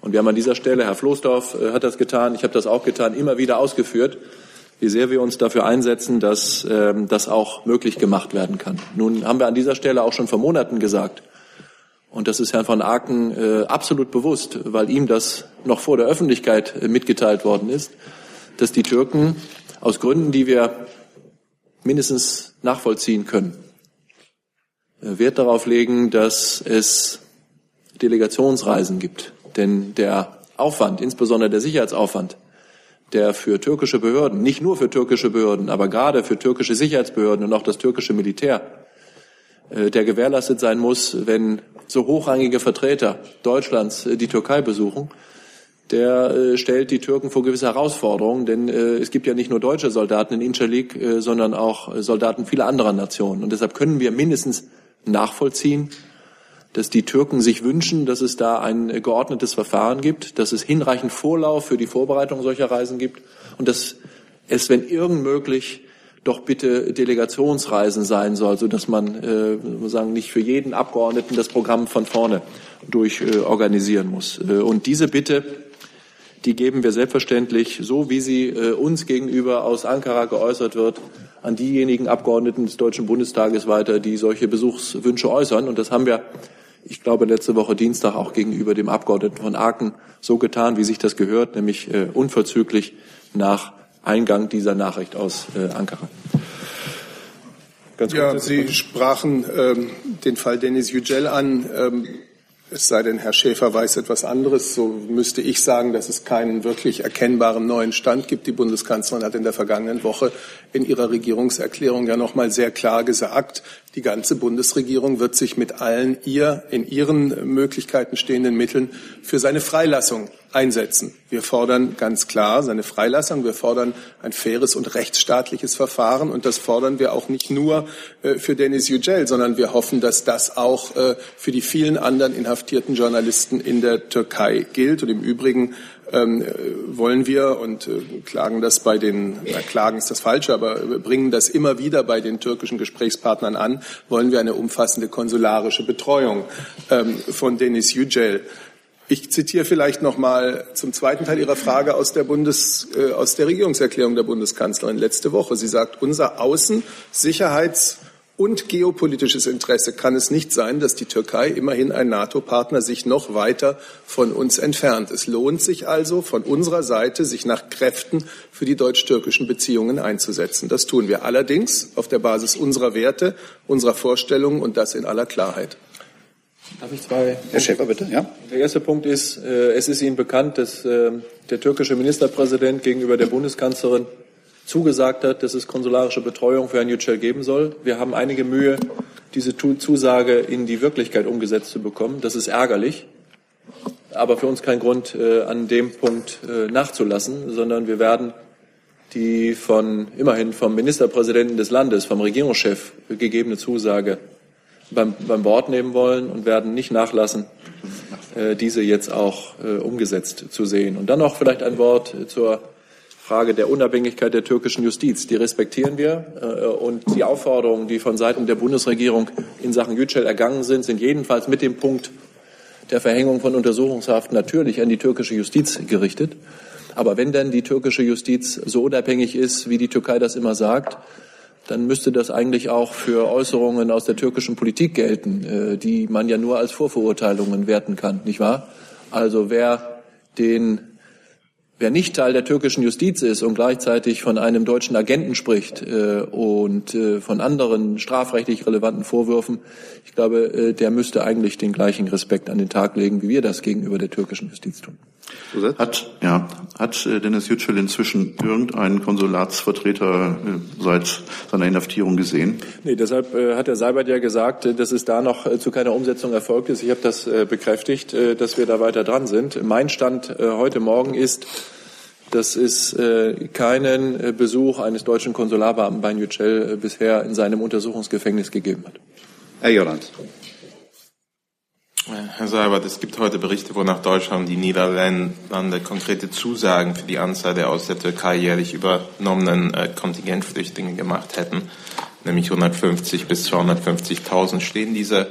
Und wir haben an dieser Stelle, Herr Floßdorf äh, hat das getan, ich habe das auch getan, immer wieder ausgeführt, wie sehr wir uns dafür einsetzen, dass ähm, das auch möglich gemacht werden kann. Nun haben wir an dieser Stelle auch schon vor Monaten gesagt, und das ist Herrn von Aken äh, absolut bewusst, weil ihm das noch vor der Öffentlichkeit äh, mitgeteilt worden ist, dass die Türken aus Gründen, die wir mindestens nachvollziehen können, äh, Wert darauf legen, dass es Delegationsreisen gibt. Denn der Aufwand, insbesondere der Sicherheitsaufwand, der für türkische Behörden, nicht nur für türkische Behörden, aber gerade für türkische Sicherheitsbehörden und auch das türkische Militär, äh, der gewährleistet sein muss, wenn so hochrangige Vertreter Deutschlands äh, die Türkei besuchen, der äh, stellt die Türken vor gewisse Herausforderungen, denn es gibt ja nicht nur deutsche Soldaten in Incirlik, sondern auch Soldaten vieler anderer Nationen. Und deshalb können wir mindestens nachvollziehen, dass die Türken sich wünschen, dass es da ein geordnetes Verfahren gibt, dass es hinreichend Vorlauf für die Vorbereitung solcher Reisen gibt und dass es, wenn irgend möglich, doch bitte Delegationsreisen sein soll, so dass man äh, sagen nicht für jeden Abgeordneten das Programm von vorne durch äh, organisieren muss. Äh, und diese Bitte, die geben wir selbstverständlich, so wie sie äh, uns gegenüber aus Ankara geäußert wird, an diejenigen Abgeordneten des Deutschen Bundestages weiter, die solche Besuchswünsche äußern. Und das haben wir ich glaube, letzte Woche Dienstag auch gegenüber dem Abgeordneten von Aachen so getan, wie sich das gehört, nämlich äh, unverzüglich nach Eingang dieser Nachricht aus äh, Ankara. Ganz ja, Sie sprachen ähm, den Fall Denis Yücel an. Ähm, es sei denn, Herr Schäfer weiß etwas anderes. So müsste ich sagen, dass es keinen wirklich erkennbaren neuen Stand gibt. Die Bundeskanzlerin hat in der vergangenen Woche in ihrer Regierungserklärung ja noch mal sehr klar gesagt, die ganze Bundesregierung wird sich mit allen ihr in ihren Möglichkeiten stehenden Mitteln für seine Freilassung einsetzen. Wir fordern ganz klar seine Freilassung. Wir fordern ein faires und rechtsstaatliches Verfahren. Und das fordern wir auch nicht nur äh, für Denis Yücel, sondern wir hoffen, dass das auch äh, für die vielen anderen inhaftierten Journalisten in der Türkei gilt. Und im Übrigen ähm, wollen wir und äh, klagen das bei den, na, klagen ist das Falsche, aber bringen das immer wieder bei den türkischen Gesprächspartnern an, wollen wir eine umfassende konsularische Betreuung ähm, von Denis Yücel. Ich zitiere vielleicht noch mal zum zweiten Teil Ihrer Frage aus der Bundes, äh, aus der Regierungserklärung der Bundeskanzlerin letzte Woche. Sie sagt, unser Außen-, Sicherheits- und geopolitisches Interesse kann es nicht sein, dass die Türkei, immerhin ein NATO-Partner, sich noch weiter von uns entfernt. Es lohnt sich also von unserer Seite, sich nach Kräften für die deutsch-türkischen Beziehungen einzusetzen. Das tun wir allerdings auf der Basis unserer Werte, unserer Vorstellungen und das in aller Klarheit. Darf ich zwei? Herr Schäfer, bitte. Ja. Der erste Punkt ist, äh, es ist Ihnen bekannt, dass äh, der türkische Ministerpräsident gegenüber der Bundeskanzlerin zugesagt hat, dass es konsularische Betreuung für Herrn Yücel geben soll. Wir haben einige Mühe, diese Zusage in die Wirklichkeit umgesetzt zu bekommen. Das ist ärgerlich, aber für uns kein Grund, äh, an dem Punkt äh, nachzulassen, sondern wir werden die von immerhin vom Ministerpräsidenten des Landes, vom Regierungschef gegebene Zusage beim, beim Wort nehmen wollen und werden nicht nachlassen, äh, diese jetzt auch äh, umgesetzt zu sehen. Und dann noch vielleicht ein Wort zur Frage der Unabhängigkeit der türkischen Justiz. Die respektieren wir. Äh, und die Aufforderungen, die von Seiten der Bundesregierung in Sachen Yücel ergangen sind, sind jedenfalls mit dem Punkt der Verhängung von Untersuchungshaft natürlich an die türkische Justiz gerichtet. Aber wenn denn die türkische Justiz so unabhängig ist, wie die Türkei das immer sagt, dann müsste das eigentlich auch für Äußerungen aus der türkischen Politik gelten, äh, die man ja nur als Vorverurteilungen werten kann, nicht wahr? Also wer den Wer nicht Teil der türkischen Justiz ist und gleichzeitig von einem deutschen Agenten spricht äh, und äh, von anderen strafrechtlich relevanten Vorwürfen, ich glaube, äh, der müsste eigentlich den gleichen Respekt an den Tag legen, wie wir das gegenüber der türkischen Justiz tun. Hat, ja, hat äh, Dennis Yücel inzwischen irgendeinen Konsulatsvertreter äh, seit seiner Inhaftierung gesehen? Nee, deshalb äh, hat Herr Seibert ja gesagt, dass es da noch zu keiner Umsetzung erfolgt ist. Ich habe das bekräftigt, dass wir da weiter dran sind. Mein Stand heute Morgen ist, dass es keinen Besuch eines deutschen Konsularbeamten bei Yücel bisher in seinem Untersuchungsgefängnis gegeben hat. Herr Jolland. Herr Seibert, es gibt heute Berichte, wonach Deutschland und die Niederlande konkrete Zusagen für die Anzahl der aus der Türkei jährlich übernommenen äh, Kontingentflüchtlinge gemacht hätten, nämlich 150 bis 250.000. Stehen diese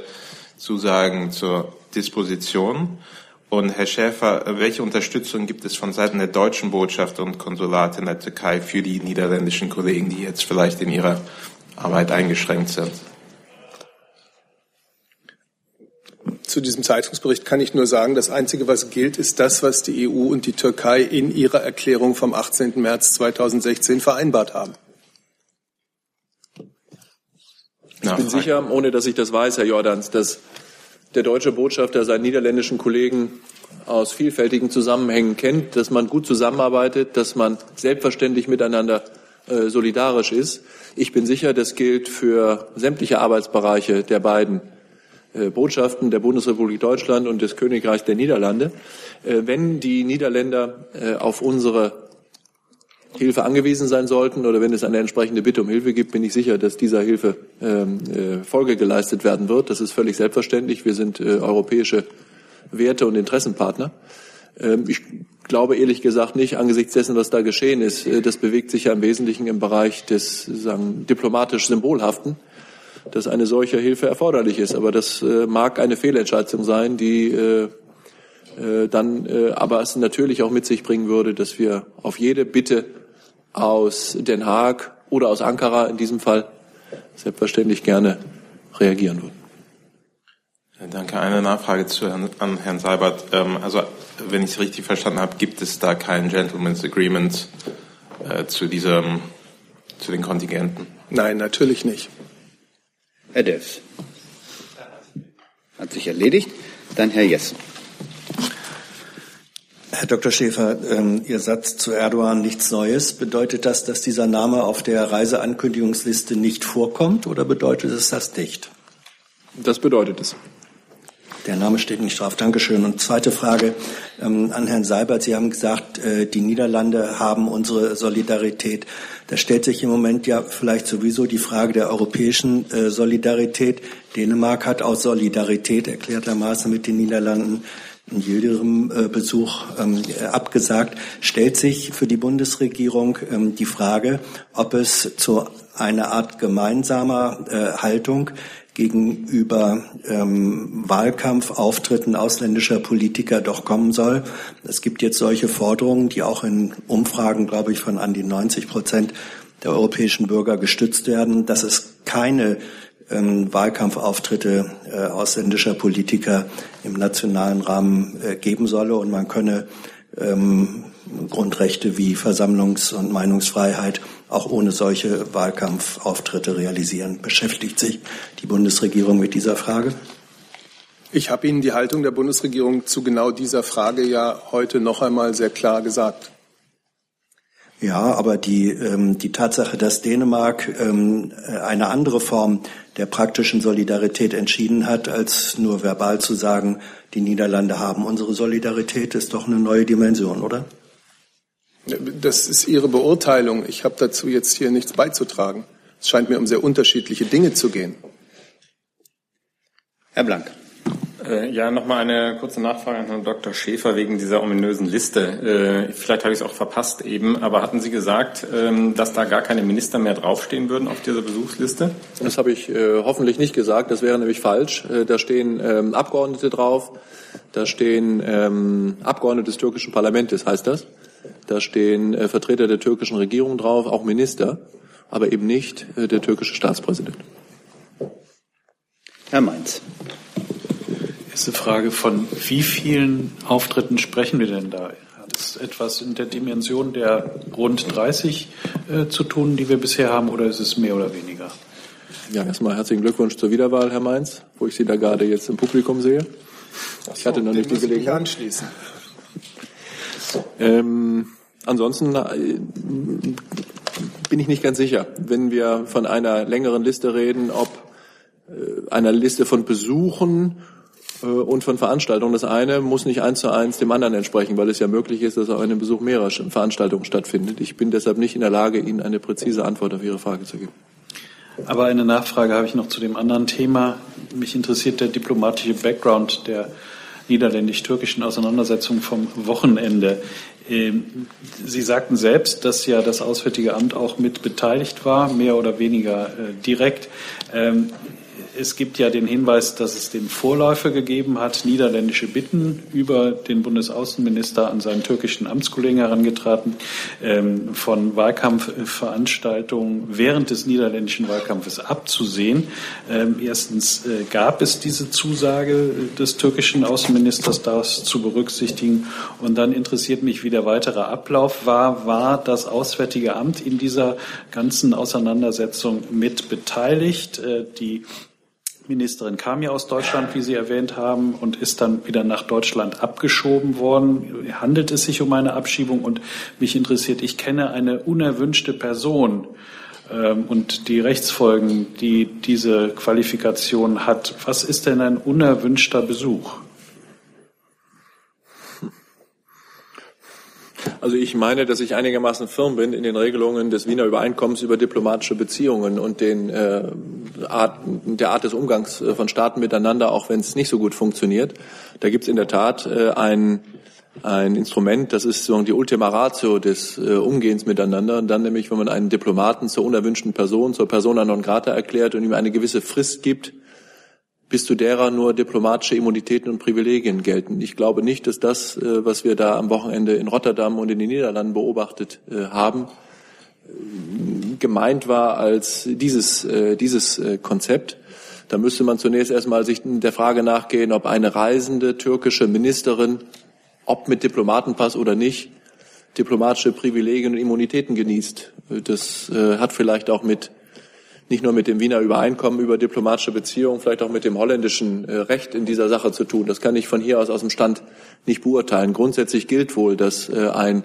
Zusagen zur Disposition? Und Herr Schäfer, welche Unterstützung gibt es von Seiten der deutschen Botschaft und Konsulate in der Türkei für die niederländischen Kollegen, die jetzt vielleicht in ihrer Arbeit eingeschränkt sind? Zu diesem Zeitungsbericht kann ich nur sagen, das Einzige, was gilt, ist das, was die EU und die Türkei in ihrer Erklärung vom 18. März 2016 vereinbart haben. Ich bin sicher, ohne dass ich das weiß, Herr Jordans, dass der deutsche Botschafter seinen niederländischen Kollegen aus vielfältigen Zusammenhängen kennt, dass man gut zusammenarbeitet, dass man selbstverständlich miteinander äh, solidarisch ist. Ich bin sicher, das gilt für sämtliche Arbeitsbereiche der beiden äh, Botschaften der Bundesrepublik Deutschland und des Königreichs der Niederlande. Äh, wenn die Niederländer äh, auf unsere Hilfe angewiesen sein sollten oder wenn es eine entsprechende Bitte um Hilfe gibt, bin ich sicher, dass dieser Hilfe ähm, Folge geleistet werden wird. Das ist völlig selbstverständlich. Wir sind europäische Werte und Interessenpartner. Ähm, ich glaube ehrlich gesagt nicht, angesichts dessen, was da geschehen ist, das bewegt sich ja im Wesentlichen im Bereich des sagen, diplomatisch Symbolhaften dass eine solche Hilfe erforderlich ist. Aber das äh, mag eine Fehlentscheidung sein, die äh, äh, dann äh, aber es natürlich auch mit sich bringen würde, dass wir auf jede Bitte aus Den Haag oder aus Ankara in diesem Fall selbstverständlich gerne reagieren würden. Danke. Eine Nachfrage zu Herrn, an Herrn Seibert. Ähm, also, wenn ich es richtig verstanden habe, gibt es da kein Gentleman's Agreement äh, zu diesem, zu den Kontingenten? Nein, natürlich nicht. Herr Delfs. Hat sich erledigt. Dann Herr Jessen. Herr Dr. Schäfer, ähm, Ihr Satz zu Erdogan nichts Neues. Bedeutet das, dass dieser Name auf der Reiseankündigungsliste nicht vorkommt oder bedeutet es das nicht? Das bedeutet es. Der Name steht nicht drauf. Dankeschön. Und zweite Frage ähm, an Herrn Seibert. Sie haben gesagt, äh, die Niederlande haben unsere Solidarität. Da stellt sich im Moment ja vielleicht sowieso die Frage der europäischen äh, Solidarität. Dänemark hat aus Solidarität erklärtermaßen mit den Niederlanden in jedem äh, Besuch ähm, abgesagt, stellt sich für die Bundesregierung ähm, die Frage, ob es zu einer Art gemeinsamer äh, Haltung gegenüber ähm, Wahlkampfauftritten ausländischer Politiker doch kommen soll. Es gibt jetzt solche Forderungen, die auch in Umfragen, glaube ich, von an die 90 Prozent der europäischen Bürger gestützt werden, dass es keine ähm, Wahlkampfauftritte äh, ausländischer Politiker im nationalen Rahmen äh, geben solle und man könne ähm, Grundrechte wie Versammlungs- und Meinungsfreiheit auch ohne solche Wahlkampfauftritte realisieren. Beschäftigt sich die Bundesregierung mit dieser Frage? Ich habe Ihnen die Haltung der Bundesregierung zu genau dieser Frage ja heute noch einmal sehr klar gesagt. Ja, aber die, ähm, die Tatsache, dass Dänemark ähm, eine andere Form der praktischen Solidarität entschieden hat, als nur verbal zu sagen, die Niederlande haben unsere Solidarität, ist doch eine neue Dimension, oder? Das ist Ihre Beurteilung. Ich habe dazu jetzt hier nichts beizutragen. Es scheint mir um sehr unterschiedliche Dinge zu gehen. Herr Blank. Äh, ja, nochmal eine kurze Nachfrage an Herrn Dr. Schäfer wegen dieser ominösen Liste. Äh, vielleicht habe ich es auch verpasst eben, aber hatten Sie gesagt, ähm, dass da gar keine Minister mehr draufstehen würden auf dieser Besuchsliste? Das habe ich äh, hoffentlich nicht gesagt. Das wäre nämlich falsch. Da stehen ähm, Abgeordnete drauf. Da stehen ähm, Abgeordnete des türkischen Parlaments, heißt das. Da stehen äh, Vertreter der türkischen Regierung drauf, auch Minister, aber eben nicht äh, der türkische Staatspräsident. Herr Mainz. Erste Frage, von wie vielen Auftritten sprechen wir denn da? Hat es etwas in der Dimension der rund 30 äh, zu tun, die wir bisher haben, oder ist es mehr oder weniger? Ja, erstmal herzlichen Glückwunsch zur Wiederwahl, Herr Mainz, wo ich Sie da gerade jetzt im Publikum sehe. Ich hatte noch nicht die Gelegenheit. anschließen. Ähm, ansonsten äh, bin ich nicht ganz sicher, wenn wir von einer längeren Liste reden, ob äh, einer Liste von Besuchen äh, und von Veranstaltungen. Das eine muss nicht eins zu eins dem anderen entsprechen, weil es ja möglich ist, dass auch einem Besuch mehrerer Veranstaltungen stattfindet. Ich bin deshalb nicht in der Lage, Ihnen eine präzise Antwort auf Ihre Frage zu geben. Aber eine Nachfrage habe ich noch zu dem anderen Thema. Mich interessiert der diplomatische Background der niederländisch-türkischen Auseinandersetzung vom Wochenende. Ähm, Sie sagten selbst, dass ja das Auswärtige Amt auch mit beteiligt war, mehr oder weniger äh, direkt. Es gibt ja den Hinweis, dass es dem Vorläufer gegeben hat, niederländische Bitten über den Bundesaußenminister an seinen türkischen Amtskollegen herangetragen, ähm, von Wahlkampfveranstaltungen während des niederländischen Wahlkampfes abzusehen. Ähm, erstens äh, gab es diese Zusage des türkischen Außenministers, das zu berücksichtigen. Und dann interessiert mich, wie der weitere Ablauf war. War das Auswärtige Amt in dieser ganzen Auseinandersetzung mit beteiligt? Äh, die Ministerin kam ja aus Deutschland, wie Sie erwähnt haben, und ist dann wieder nach Deutschland abgeschoben worden. Handelt es sich um eine Abschiebung? Und mich interessiert, ich kenne eine unerwünschte Person ähm, und die Rechtsfolgen, die diese Qualifikation hat. Was ist denn ein unerwünschter Besuch? Also ich meine, dass ich einigermaßen firm bin in den Regelungen des Wiener Übereinkommens über diplomatische Beziehungen und den, äh, Art, der Art des Umgangs äh, von Staaten miteinander, auch wenn es nicht so gut funktioniert. Da gibt es in der Tat äh, ein, ein Instrument, das ist so die Ultima Ratio des äh, Umgehens miteinander. Und dann nämlich, wenn man einen Diplomaten zur unerwünschten Person, zur Persona non grata erklärt und ihm eine gewisse Frist gibt, bis zu derer nur diplomatische Immunitäten und Privilegien gelten. Ich glaube nicht, dass das, äh, was wir da am Wochenende in Rotterdam und in den Niederlanden beobachtet äh, haben, gemeint war als dieses, äh, dieses Konzept. Da müsste man zunächst erstmal sich der Frage nachgehen, ob eine reisende türkische Ministerin, ob mit Diplomatenpass oder nicht, diplomatische Privilegien und Immunitäten genießt. Das hat vielleicht auch mit nicht nur mit dem Wiener Übereinkommen über diplomatische Beziehungen, vielleicht auch mit dem holländischen äh, Recht in dieser Sache zu tun. Das kann ich von hier aus aus dem Stand nicht beurteilen. Grundsätzlich gilt wohl, dass äh, ein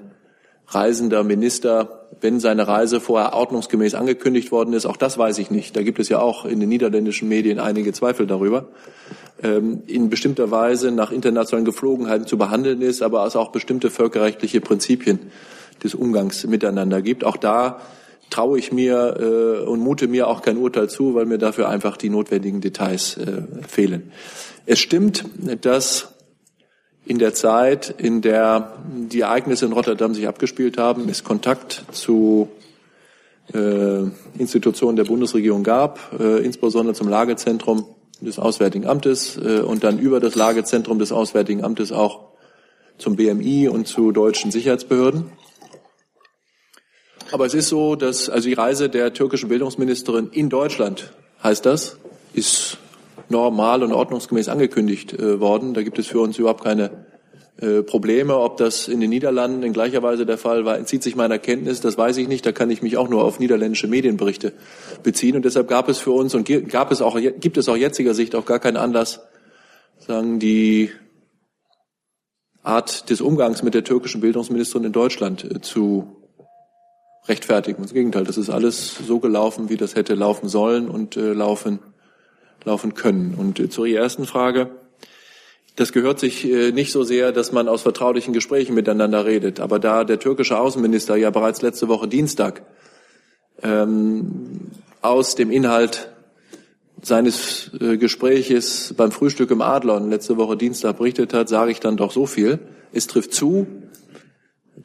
reisender Minister, wenn seine Reise vorher ordnungsgemäß angekündigt worden ist, auch das weiß ich nicht. Da gibt es ja auch in den niederländischen Medien einige Zweifel darüber, ähm, in bestimmter Weise nach internationalen Geflogenheiten zu behandeln ist, aber es auch bestimmte völkerrechtliche Prinzipien des Umgangs miteinander gibt. Auch da traue ich mir äh, und mute mir auch kein Urteil zu, weil mir dafür einfach die notwendigen Details äh, fehlen. Es stimmt, dass in der Zeit, in der die Ereignisse in Rotterdam sich abgespielt haben, es Kontakt zu äh, Institutionen der Bundesregierung gab, äh, insbesondere zum Lagezentrum des Auswärtigen Amtes äh, und dann über das Lagezentrum des Auswärtigen Amtes auch zum BMI und zu deutschen Sicherheitsbehörden. Aber es ist so, dass also die Reise der türkischen Bildungsministerin in Deutschland, heißt das, ist normal und ordnungsgemäß angekündigt äh, worden. Da gibt es für uns überhaupt keine äh, Probleme. Ob das in den Niederlanden in gleicher Weise der Fall war, entzieht sich meiner Kenntnis. Das weiß ich nicht. Da kann ich mich auch nur auf niederländische Medienberichte beziehen. Und deshalb gab es für uns und gab es auch, gibt es auch jetziger Sicht auch gar keinen Anlass, sagen die Art des Umgangs mit der türkischen Bildungsministerin in Deutschland äh, zu rechtfertigen. Das Gegenteil, das ist alles so gelaufen, wie das hätte laufen sollen und äh, laufen, laufen können. Und äh, zu Ihrer ersten Frage. Das gehört sich äh, nicht so sehr, dass man aus vertraulichen Gesprächen miteinander redet. Aber da der türkische Außenminister ja bereits letzte Woche Dienstag ähm, aus dem Inhalt seines äh, Gespräches beim Frühstück im Adlon letzte Woche Dienstag berichtet hat, sage ich dann doch so viel. Es trifft zu,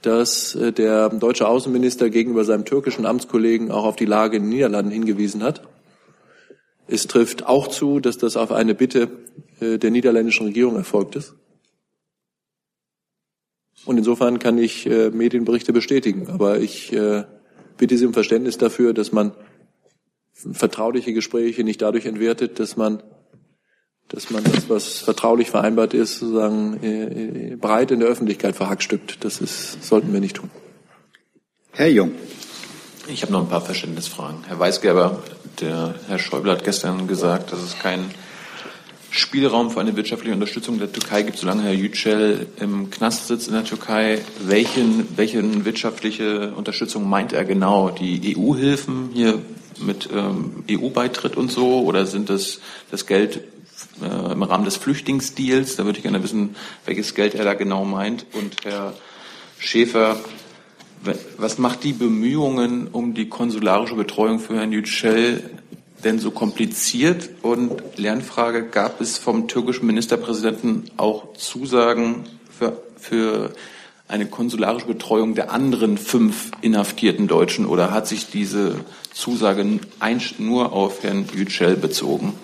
dass äh, der deutsche Außenminister gegenüber seinem türkischen Amtskollegen auch auf die Lage in den Niederlanden hingewiesen hat. Es trifft auch zu, dass das auf eine Bitte äh, der niederländischen Regierung erfolgt ist. Und insofern kann ich äh, Medienberichte bestätigen. Aber ich bitte Sie um Verständnis dafür, dass man vertrauliche Gespräche nicht dadurch entwertet, dass man dass man das, was vertraulich vereinbart ist, sozusagen äh, breit in der Öffentlichkeit verhackstückt. Das ist, sollten wir nicht tun. Herr Jung. Ich habe noch ein paar Verständnisfragen. Herr Weisgerber, der Herr Schäuble hat gestern gesagt, dass es keinen Spielraum für eine wirtschaftliche Unterstützung der Türkei gibt, solange Herr Yücel im Knast sitzt in der Türkei. Welchen, welchen wirtschaftliche Unterstützung meint er genau? Die EU-Hilfen hier mit ähm, EU-Beitritt und so? Oder sind das das Geld äh, im Rahmen des Flüchtlingsdeals. Da würde ich gerne wissen, welches Geld er da genau meint. Und Herr Schäfer, was macht die Bemühungen um die konsularische Betreuung für Herrn Yücel denn so kompliziert? Und Lernfrage, gab es vom türkischen Ministerpräsidenten auch Zusagen für, für eine konsularische Betreuung der anderen fünf inhaftierten Deutschen oder hat sich diese Zusage nur auf Herrn Yücel bezogen?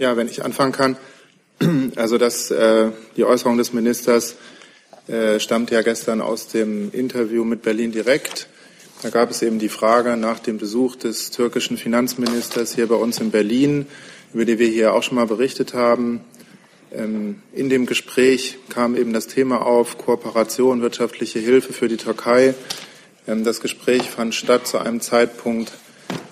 Ja, wenn ich anfangen kann. Also dass äh, die Äußerung des Ministers äh, stammt ja gestern aus dem Interview mit Berlin direkt. Da gab es eben die Frage nach dem Besuch des türkischen Finanzministers hier bei uns in Berlin, über die wir hier auch schon mal berichtet haben. Ähm, in dem Gespräch kam eben das Thema auf Kooperation, wirtschaftliche Hilfe für die Türkei. Ähm, das Gespräch fand statt zu einem Zeitpunkt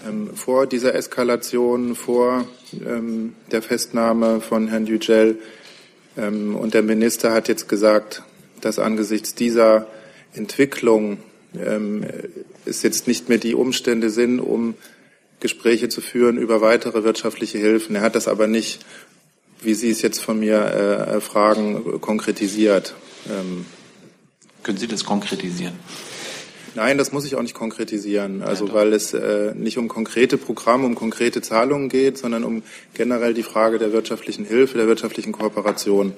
ähm, vor dieser Eskalation, vor der Festnahme von Herrn Yücel. Und der Minister hat jetzt gesagt, dass angesichts dieser Entwicklung es jetzt nicht mehr die Umstände sind, um Gespräche zu führen über weitere wirtschaftliche Hilfen. Er hat das aber nicht wie Sie es jetzt von mir äh, fragen, konkretisiert. Ähm, Können Sie das konkretisieren? Nein, das muss ich auch nicht konkretisieren. Also ja, weil es äh, nicht um konkrete Programme, um konkrete Zahlungen geht, sondern um generell die Frage der wirtschaftlichen Hilfe, der wirtschaftlichen Kooperation,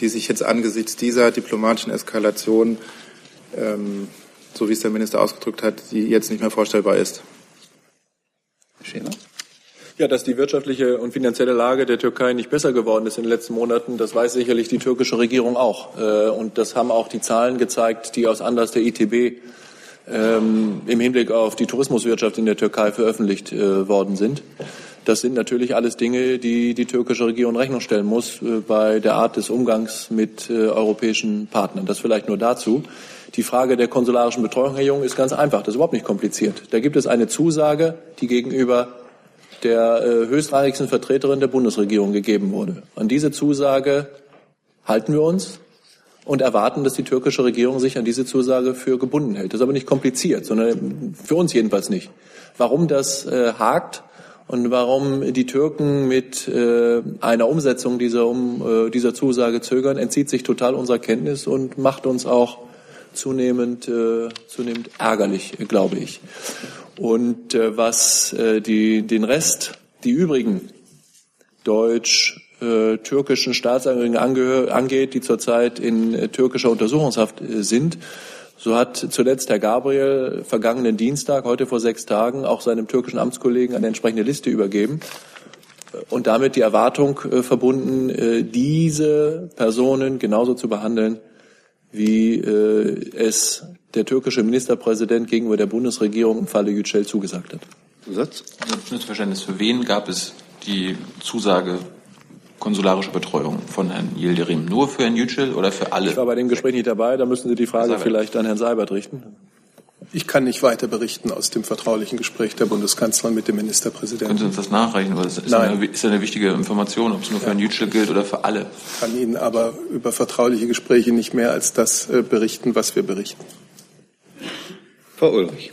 die sich jetzt angesichts dieser diplomatischen Eskalation, ähm, so wie es der Minister ausgedrückt hat, die jetzt nicht mehr vorstellbar ist. Schema? Ja, dass die wirtschaftliche und finanzielle Lage der Türkei nicht besser geworden ist in den letzten Monaten, das weiß sicherlich die türkische Regierung auch. Äh, und das haben auch die Zahlen gezeigt, die aus Anlass der ITB ähm, im Hinblick auf die Tourismuswirtschaft in der Türkei veröffentlicht äh, worden sind. Das sind natürlich alles Dinge, die die türkische Regierung Rechnung stellen muss äh, bei der Art des Umgangs mit europäischen Partnern. Das vielleicht nur dazu. Die Frage der konsularischen Betreuung, Herr Jung, ist ganz einfach. Das ist überhaupt nicht kompliziert. Da gibt es eine Zusage, die gegenüber der äh, höchstrangigsten Vertreterin der Bundesregierung gegeben wurde. An diese Zusage halten wir uns und erwarten, dass die türkische Regierung sich an diese Zusage für gebunden hält. Das ist aber nicht kompliziert, sondern für uns jedenfalls nicht. Warum das äh, hakt und warum die Türken mit äh, einer Umsetzung dieser, um, äh, dieser Zusage zögern, entzieht sich total unserer Kenntnis und macht uns auch zunehmend, äh, zunehmend ärgerlich, glaube ich. Und äh, was äh, die, den Rest, die übrigen deutsch-türkischen äh, Staatsangehörigen angeht, die zurzeit in äh, türkischer Untersuchungshaft äh, sind, so hat zuletzt Herr Gabriel vergangenen Dienstag, heute vor sechs Tagen, auch seinem türkischen Amtskollegen eine entsprechende Liste übergeben und damit die Erwartung verbunden, diese Personen genauso zu behandeln, wie es der türkische Ministerpräsident gegenüber der Bundesregierung im Falle Yücel zugesagt hat. Zusatz? Verständnis. Für wen gab es die Zusage konsularische Betreuung von Herrn Yildirim? Nur für Herrn Yücel oder für alle? Ich war bei dem Gespräch nicht dabei. Da müssen Sie die Frage vielleicht an Herrn Seibert richten. Ich kann nicht weiter berichten aus dem vertraulichen Gespräch der Bundeskanzlerin mit dem Ministerpräsidenten. Können Sie uns das nachreichen? Weil das ist, Nein. Eine, ist eine wichtige Information, ob es nur für Herrn Yücel gilt oder für alle. Ich kann Ihnen aber über vertrauliche Gespräche nicht mehr als das äh, berichten, was wir berichten. Frau Ulrich.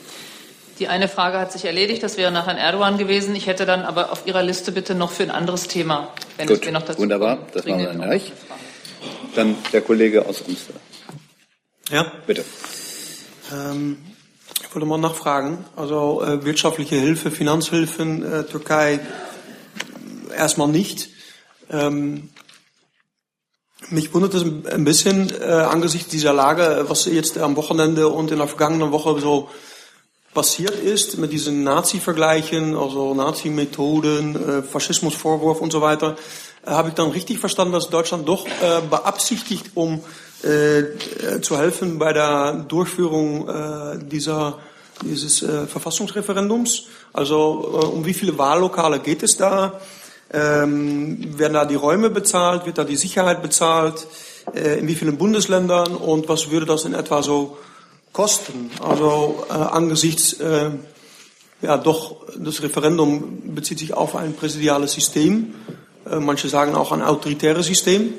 Die eine Frage hat sich erledigt, das wäre nach Herrn Erdogan gewesen. Ich hätte dann aber auf Ihrer Liste bitte noch für ein anderes Thema, wenn Gut, es mir noch dazu Wunderbar, kommt, das machen wir dann gleich. Dann der Kollege aus Umster. Ja. Bitte. Ähm, ich wollte mal nachfragen. Also äh, wirtschaftliche Hilfe, Finanzhilfen, äh, Türkei erstmal nicht. Ähm, mich wundert es ein bisschen äh, angesichts dieser Lage, was jetzt am Wochenende und in der vergangenen Woche so passiert ist mit diesen Nazi-Vergleichen, also Nazi-Methoden, äh, Faschismusvorwurf und so weiter, äh, habe ich dann richtig verstanden, dass Deutschland doch äh, beabsichtigt, um äh, zu helfen bei der Durchführung äh, dieser dieses äh, Verfassungsreferendums. Also äh, um wie viele Wahllokale geht es da? Ähm, werden da die Räume bezahlt? Wird da die Sicherheit bezahlt? Äh, in wie vielen Bundesländern? Und was würde das in etwa so kosten? Also äh, angesichts, äh, ja doch, das Referendum bezieht sich auf ein präsidiales System. Äh, manche sagen auch ein autoritäres System.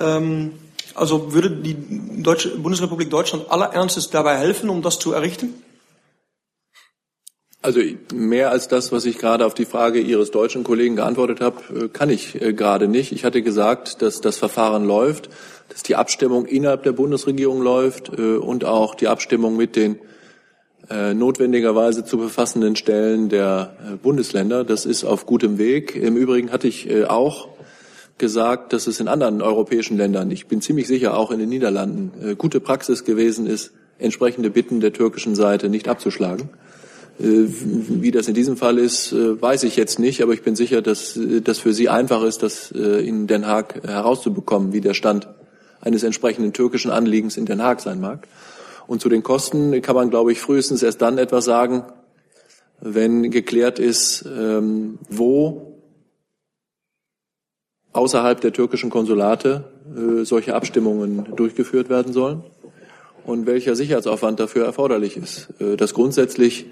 Ähm, also würde die Deutsche, Bundesrepublik Deutschland aller Ernstes dabei helfen, um das zu errichten? Also mehr als das, was ich gerade auf die Frage Ihres deutschen Kollegen geantwortet habe, äh, kann ich äh, gerade nicht. Ich hatte gesagt, dass das Verfahren läuft, dass die Abstimmung innerhalb der Bundesregierung läuft äh, und auch die Abstimmung mit den äh, notwendigerweise zu befassenden Stellen der äh, Bundesländer. Das ist auf gutem Weg. Im Übrigen hatte ich äh, auch gesagt, dass es in anderen europäischen Ländern, ich bin ziemlich sicher auch in den Niederlanden, äh, gute Praxis gewesen ist, entsprechende Bitten der türkischen Seite nicht abzuschlagen. Äh, wie das in diesem Fall ist, äh, weiß ich jetzt nicht, aber ich bin sicher, dass das für Sie einfach ist, das in Den Haag herauszubekommen, wie der Stand eines entsprechenden türkischen Anliegens in Den Haag sein mag. Und zu den Kosten kann man, glaube ich, frühestens erst dann etwas sagen, wenn geklärt ist, ähm, wo außerhalb der türkischen Konsulate äh, solche Abstimmungen durchgeführt werden sollen und welcher Sicherheitsaufwand dafür erforderlich ist. Äh, dass grundsätzlich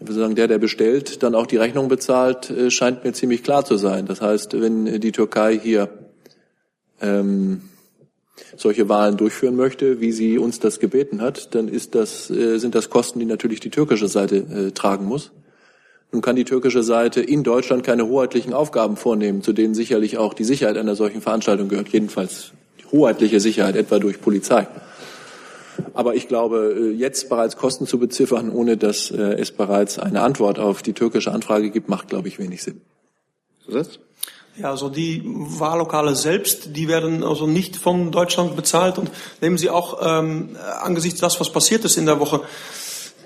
sagen, der, der bestellt, dann auch die Rechnung bezahlt, äh, scheint mir ziemlich klar zu sein. Das heißt, wenn die Türkei hier ähm, solche Wahlen durchführen möchte, wie sie uns das gebeten hat, dann ist das, äh, sind das Kosten, die natürlich die türkische Seite äh, tragen muss. Nun kann die türkische Seite in Deutschland keine hoheitlichen Aufgaben vornehmen, zu denen sicherlich auch die Sicherheit einer solchen Veranstaltung gehört, jedenfalls hoheitliche Sicherheit, etwa durch Polizei. Aber ich glaube, äh, jetzt bereits Kosten zu beziffern, ohne dass äh, es bereits eine Antwort auf die türkische Anfrage gibt, macht, glaube ich, wenig Sinn. Was? Ja, also die Wahllokale selbst, die werden also nicht von Deutschland bezahlt. Und nehmen Sie auch ähm, angesichts das, was passiert ist in der Woche,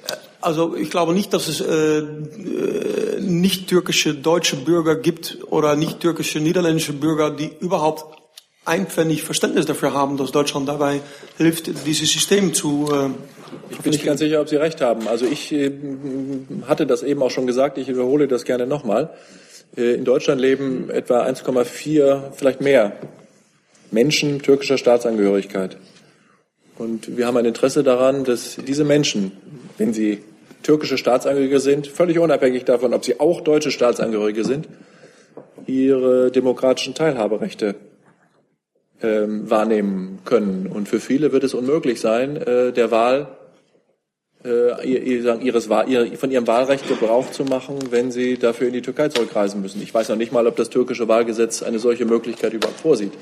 äh, also ich glaube nicht, dass es äh, äh, nicht türkische deutsche Bürger gibt oder nicht türkische niederländische Bürger, die überhaupt einpfennig Verständnis dafür haben, dass Deutschland dabei hilft, dieses System zu. Äh, ich bin nicht ganz sicher, ob Sie recht haben. Also ich äh, hatte das eben auch schon gesagt. Ich wiederhole das gerne nochmal. Äh, in Deutschland leben etwa 1,4, vielleicht mehr Menschen türkischer Staatsangehörigkeit. Und wir haben ein Interesse daran, dass diese Menschen, wenn sie türkische Staatsangehörige sind, völlig unabhängig davon, ob sie auch deutsche Staatsangehörige sind, ihre demokratischen Teilhaberechte ähm, wahrnehmen können. Und für viele wird es unmöglich sein, äh, der Wahl ihres, von ihrem Wahlrecht Gebrauch zu machen, wenn sie dafür in die Türkei zurückreisen müssen. Ich weiß noch nicht mal, ob das türkische Wahlgesetz eine solche Möglichkeit überhaupt vorsieht.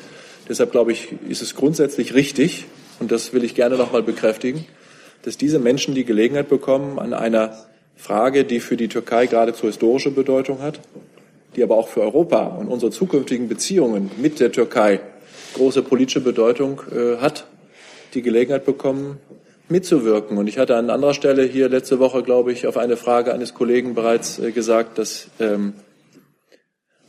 Deshalb glaube ich, ist es grundsätzlich richtig, und das will ich gerne noch mal bekräftigen, dass diese Menschen die Gelegenheit bekommen, an einer Frage, die für die Türkei geradezu historische Bedeutung hat, die aber auch für Europa und unsere zukünftigen Beziehungen mit der Türkei große politische Bedeutung äh, hat, die Gelegenheit bekommen, mitzuwirken. Und ich hatte an anderer Stelle hier letzte Woche, glaube ich, auf eine Frage eines Kollegen bereits äh, gesagt, dass ähm,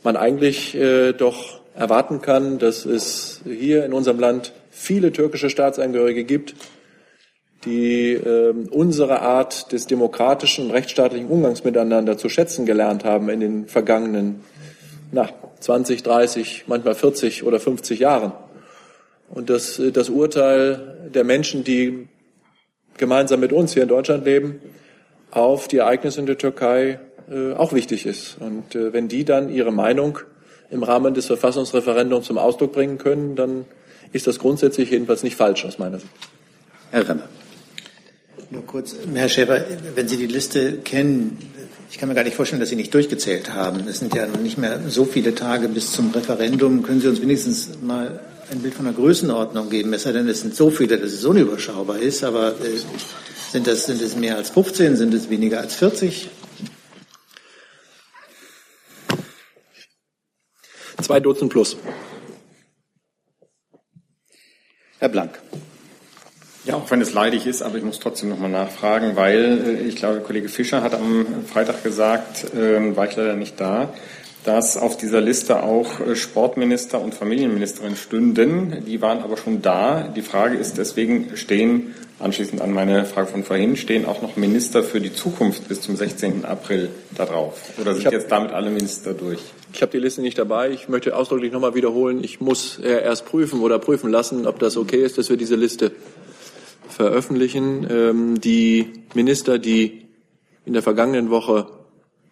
man eigentlich äh, doch erwarten kann, dass es hier in unserem Land viele türkische Staatsangehörige gibt, die äh, unsere Art des demokratischen, rechtsstaatlichen Umgangs miteinander zu schätzen gelernt haben in den vergangenen na, 20, 30, manchmal 40 oder 50 Jahren. Und dass äh, das Urteil der Menschen, die gemeinsam mit uns hier in Deutschland leben, auf die Ereignisse in der Türkei äh, auch wichtig ist. Und äh, wenn die dann ihre Meinung im Rahmen des Verfassungsreferendums zum Ausdruck bringen können, dann ist das grundsätzlich jedenfalls nicht falsch aus meiner Sicht. Herr Renner. Nur kurz, Herr Schäfer, wenn Sie die Liste kennen, ich kann mir gar nicht vorstellen, dass Sie nicht durchgezählt haben. Es sind ja noch nicht mehr so viele Tage bis zum Referendum. Können Sie uns wenigstens mal ein Bild von der Größenordnung geben, es sei denn, es sind so viele, dass es unüberschaubar ist, aber äh, sind, das, sind es mehr als 15, sind es weniger als 40? Zwei Dutzend plus. Herr Blank. Ja, auch wenn es leidig ist, aber ich muss trotzdem nochmal nachfragen, weil äh, ich glaube, Kollege Fischer hat am Freitag gesagt, äh, war ich leider nicht da, dass auf dieser Liste auch äh, Sportminister und Familienministerin stünden. Die waren aber schon da. Die Frage ist deswegen, stehen, anschließend an meine Frage von vorhin, stehen auch noch Minister für die Zukunft bis zum 16. April da drauf? Oder sind hab, jetzt damit alle Minister durch? Ich habe die Liste nicht dabei. Ich möchte ausdrücklich nochmal wiederholen, ich muss erst prüfen oder prüfen lassen, ob das okay ist, dass wir diese Liste veröffentlichen. Ähm, die Minister, die in der vergangenen Woche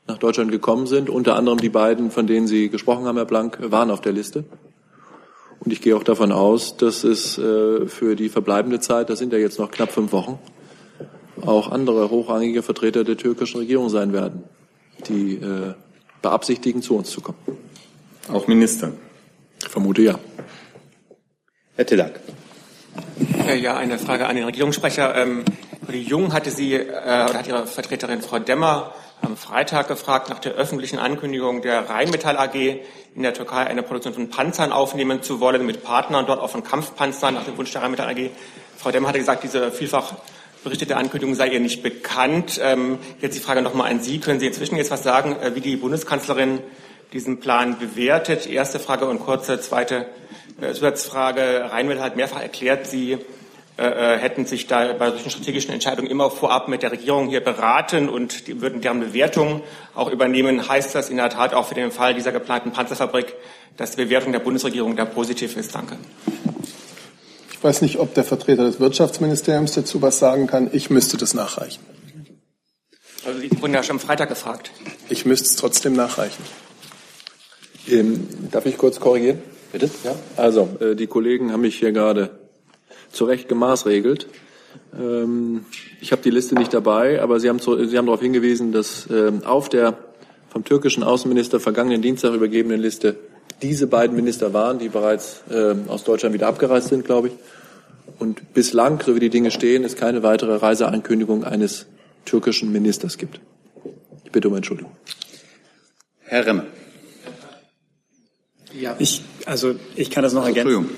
nach Deutschland gekommen sind. Unter anderem die beiden, von denen Sie gesprochen haben, Herr Blank, waren auf der Liste. Und ich gehe auch davon aus, dass es äh, für die verbleibende Zeit, das sind ja jetzt noch knapp fünf Wochen, auch andere hochrangige Vertreter der türkischen Regierung sein werden, die äh, beabsichtigen, zu uns zu kommen. Auch Minister? Ich vermute ja. Herr Tillack. Ja, eine Frage an den Regierungssprecher. Ähm, Jung hatte sie, äh, oder hat ihre Vertreterin Frau Demmer am Freitag gefragt nach der öffentlichen Ankündigung der Rheinmetall AG in der Türkei eine Produktion von Panzern aufnehmen zu wollen mit Partnern dort auch von Kampfpanzern nach dem Wunsch der Rheinmetall AG. Frau Demmer hatte gesagt, diese vielfach berichtete Ankündigung sei ihr nicht bekannt. Ähm, jetzt die Frage nochmal an Sie. Können Sie inzwischen jetzt was sagen, äh, wie die Bundeskanzlerin diesen Plan bewertet? Erste Frage und kurze zweite äh, Zusatzfrage. Rheinmetall hat mehrfach erklärt, Sie äh, äh, hätten sich da bei solchen strategischen Entscheidungen immer vorab mit der Regierung hier beraten und die, würden deren Bewertung auch übernehmen. Heißt das in der Tat auch für den Fall dieser geplanten Panzerfabrik, dass die Bewertung der Bundesregierung da positiv ist? Danke. Ich weiß nicht, ob der Vertreter des Wirtschaftsministeriums dazu was sagen kann. Ich müsste das nachreichen. Also Sie wurden ja schon am Freitag gefragt. Ich müsste es trotzdem nachreichen. Ähm, darf ich kurz korrigieren? Bitte? Ja. Also, äh, die Kollegen haben mich hier gerade zu Recht gemaßregelt. Ähm, ich habe die Liste nicht dabei, aber Sie haben, zu, Sie haben darauf hingewiesen, dass ähm, auf der vom türkischen Außenminister vergangenen Dienstag übergebenen Liste diese beiden Minister waren, die bereits äh, aus Deutschland wieder abgereist sind, glaube ich. Und bislang, so wie die Dinge stehen, es keine weitere Reiseankündigung eines türkischen Ministers gibt. Ich bitte um Entschuldigung. Herr Remme. Ja. Ich, also ich kann das noch ergänzen.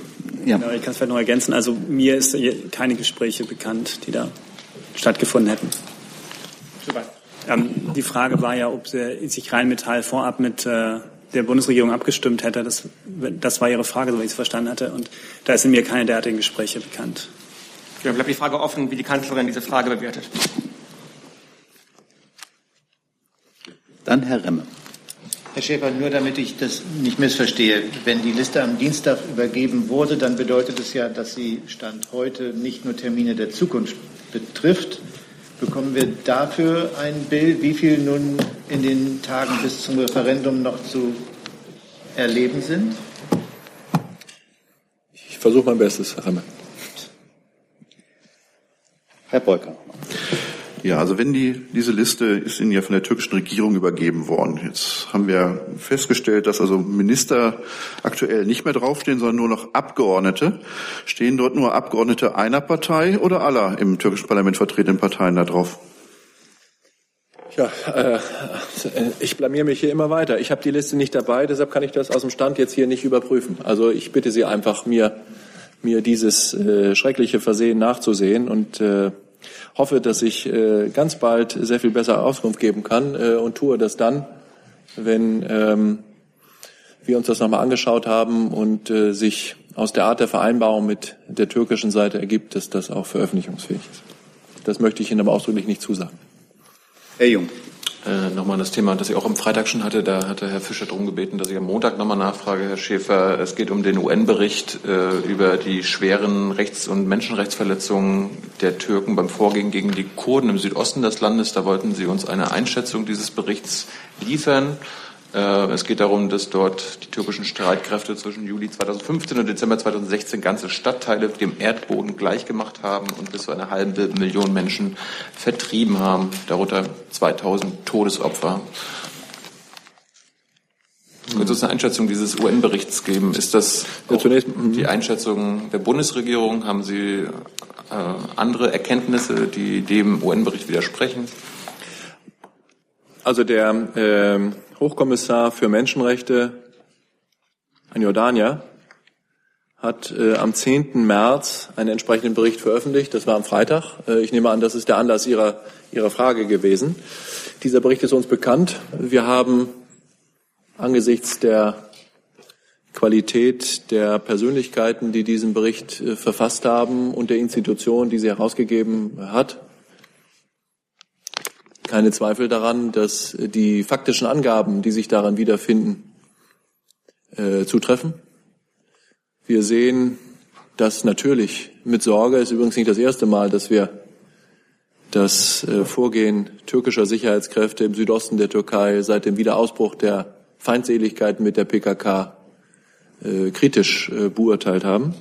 Ja. ja. Ich kann es vielleicht noch ergänzen. Also mir ist keine Gespräche bekannt, die da stattgefunden hätten. Super. Ähm, die Frage war ja, ob sich Rheinmetall vorab mit äh, der Bundesregierung abgestimmt hätte. Das, das war Ihre Frage, so wie ich es verstanden hatte. Und da sind mir keine derartigen Gespräche bekannt. Ja, bleibt die Frage offen, wie die Kanzlerin diese Frage bewertet. Dann Herr Remme. Herr Schäfer, nur damit ich das nicht missverstehe, wenn die Liste am Dienstag übergeben wurde, dann bedeutet es ja, dass sie Stand heute nicht nur Termine der Zukunft betrifft. Bekommen wir dafür ein Bild, wie viel nun in den Tagen bis zum Referendum noch zu erleben sind? Ich versuche mein Bestes, Herr Remme. Herr Beuker. Ja, also wenn die, diese Liste ist Ihnen ja von der türkischen Regierung übergeben worden. Jetzt haben wir festgestellt, dass also Minister aktuell nicht mehr draufstehen, sondern nur noch Abgeordnete. Stehen dort nur Abgeordnete einer Partei oder aller im türkischen Parlament vertretenen Parteien da drauf? Ja, äh, ich blamier mich hier immer weiter. Ich habe die Liste nicht dabei, deshalb kann ich das aus dem Stand jetzt hier nicht überprüfen. Also ich bitte Sie einfach, mir, mir dieses äh, schreckliche Versehen nachzusehen und äh, hoffe, dass ich äh, ganz bald sehr viel besser Auskunft geben kann äh, und tue das dann, wenn ähm, wir uns das nochmal angeschaut haben und äh, sich aus der Art der Vereinbarung mit der türkischen Seite ergibt, dass das auch veröffentlichungsfähig ist. Das möchte ich Ihnen aber ausdrücklich nicht zusagen. Herr Jung. Äh, nochmal das Thema, das ich auch am Freitag schon hatte. Da hatte Herr Fischer darum gebeten, dass ich am Montag nochmal nachfrage, Herr Schäfer. Es geht um den UN-Bericht äh, über die schweren Rechts- und Menschenrechtsverletzungen der Türken beim Vorgehen gegen die Kurden im Südosten des Landes. Da wollten Sie uns eine Einschätzung dieses Berichts liefern. Äh, es geht darum, dass dort die türkischen Streitkräfte zwischen Juli 2015 und Dezember 2016 ganze Stadtteile dem Erdboden gleichgemacht haben und bis zu einer halben Million Menschen vertrieben haben, darunter 2000 Todesopfer. Können Sie uns eine Einschätzung dieses UN-Berichts geben? Ist das mhm. die Einschätzung der Bundesregierung? Haben Sie äh, andere Erkenntnisse, die dem UN-Bericht widersprechen? Also der äh, Hochkommissar für Menschenrechte, ein Jordanier, hat äh, am 10. März einen entsprechenden Bericht veröffentlicht. Das war am Freitag. Äh, ich nehme an, das ist der Anlass Ihrer, Ihrer Frage gewesen. Dieser Bericht ist uns bekannt. Wir haben angesichts der Qualität der Persönlichkeiten, die diesen Bericht äh, verfasst haben und der Institution, die sie herausgegeben hat, keine Zweifel daran, dass die faktischen Angaben, die sich daran wiederfinden, äh, zutreffen. Wir sehen das natürlich mit Sorge. Es ist übrigens nicht das erste Mal, dass wir das äh, Vorgehen türkischer Sicherheitskräfte im Südosten der Türkei seit dem Wiederausbruch der Feindseligkeiten mit der PKK äh, kritisch äh, beurteilt haben.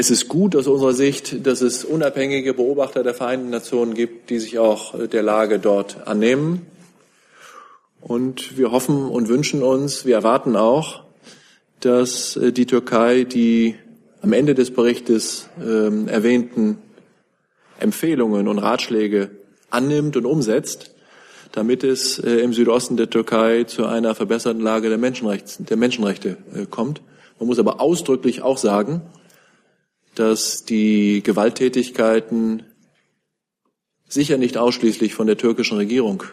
Es ist gut aus unserer Sicht, dass es unabhängige Beobachter der Vereinten Nationen gibt, die sich auch äh, der Lage dort annehmen. Und wir hoffen und wünschen uns, wir erwarten auch, dass äh, die Türkei die am Ende des Berichtes äh, erwähnten Empfehlungen und Ratschläge annimmt und umsetzt, damit es äh, im Südosten der Türkei zu einer verbesserten Lage der, Menschenrechts, der Menschenrechte äh, kommt. Man muss aber ausdrücklich auch sagen, dass die Gewalttätigkeiten sicher nicht ausschließlich von der türkischen Regierung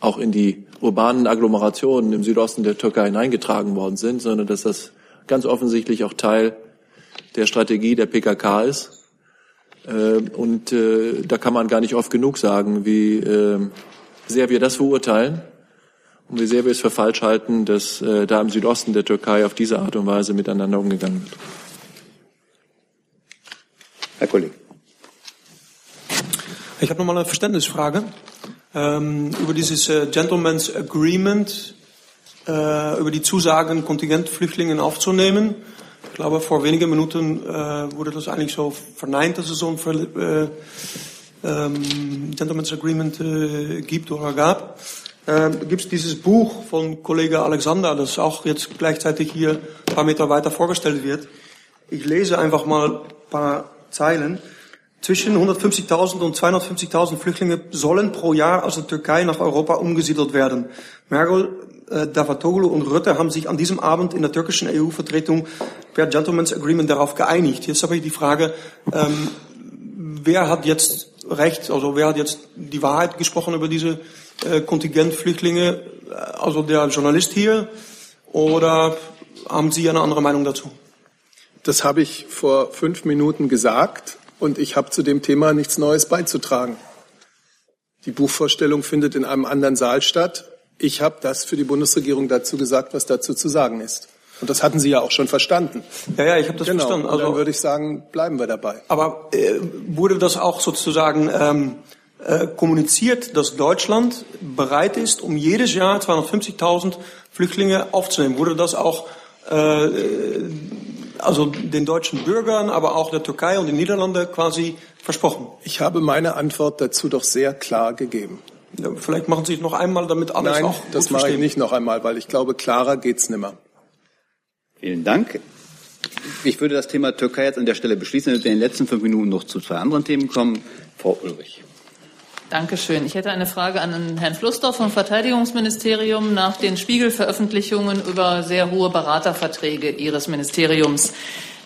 auch in die urbanen Agglomerationen im Südosten der Türkei hineingetragen worden sind, sondern dass das ganz offensichtlich auch Teil der Strategie der PKK ist. Äh, und äh, da kann man gar nicht oft genug sagen, wie äh, sehr wir das verurteilen und wie sehr wir es für falsch halten, dass da im Südosten der Türkei auf diese Art und Weise miteinander umgegangen wird. Herr Kollege. Ich habe nochmal eine Verständnisfrage ähm, über dieses äh, Gentleman's Agreement, äh, über die Zusagen, Kontingentflüchtlingen aufzunehmen. Ich glaube, vor wenigen Minuten äh, wurde das eigentlich so verneint, dass es so ein äh, ähm, Gentleman's Agreement äh, gibt oder gab. Ähm, gibt es dieses Buch von Kollege Alexander, das auch jetzt gleichzeitig hier ein paar Meter weiter vorgestellt wird. Ich lese einfach mal ein paar Zeilen. Zwischen 150.000 und 250.000 Flüchtlinge sollen pro Jahr aus der Türkei nach Europa umgesiedelt werden. Merkel, äh, Davutoglu und Rutte haben sich an diesem Abend in der türkischen EU-Vertretung per Gentleman's Agreement darauf geeinigt. Jetzt habe ich die Frage, ähm, wer hat jetzt Recht, also wer hat jetzt die Wahrheit gesprochen über diese äh, Kontingentflüchtlinge, also der Journalist hier, oder haben Sie eine andere Meinung dazu? Das habe ich vor fünf Minuten gesagt und ich habe zu dem Thema nichts Neues beizutragen. Die Buchvorstellung findet in einem anderen Saal statt. Ich habe das für die Bundesregierung dazu gesagt, was dazu zu sagen ist. Und das hatten Sie ja auch schon verstanden. Ja, ja, ich habe das genau. verstanden. Also, dann würde ich sagen, bleiben wir dabei. Aber äh, wurde das auch sozusagen ähm, äh, kommuniziert, dass Deutschland bereit ist, um jedes Jahr 250.000 Flüchtlinge aufzunehmen? Wurde das auch äh, also den deutschen Bürgern, aber auch der Türkei und den Niederlanden quasi versprochen? Ich habe meine Antwort dazu doch sehr klar gegeben. Ja, vielleicht machen Sie es noch einmal, damit alles Nein, auch das mache ich nicht noch einmal, weil ich glaube, klarer geht's nimmer. Vielen Dank. Ich würde das Thema Türkei jetzt an der Stelle beschließen, damit wir in den letzten fünf Minuten noch zu zwei anderen Themen kommen. Frau Ulrich. Dankeschön. Ich hätte eine Frage an Herrn Flussdorf vom Verteidigungsministerium nach den Spiegel-Veröffentlichungen über sehr hohe Beraterverträge Ihres Ministeriums.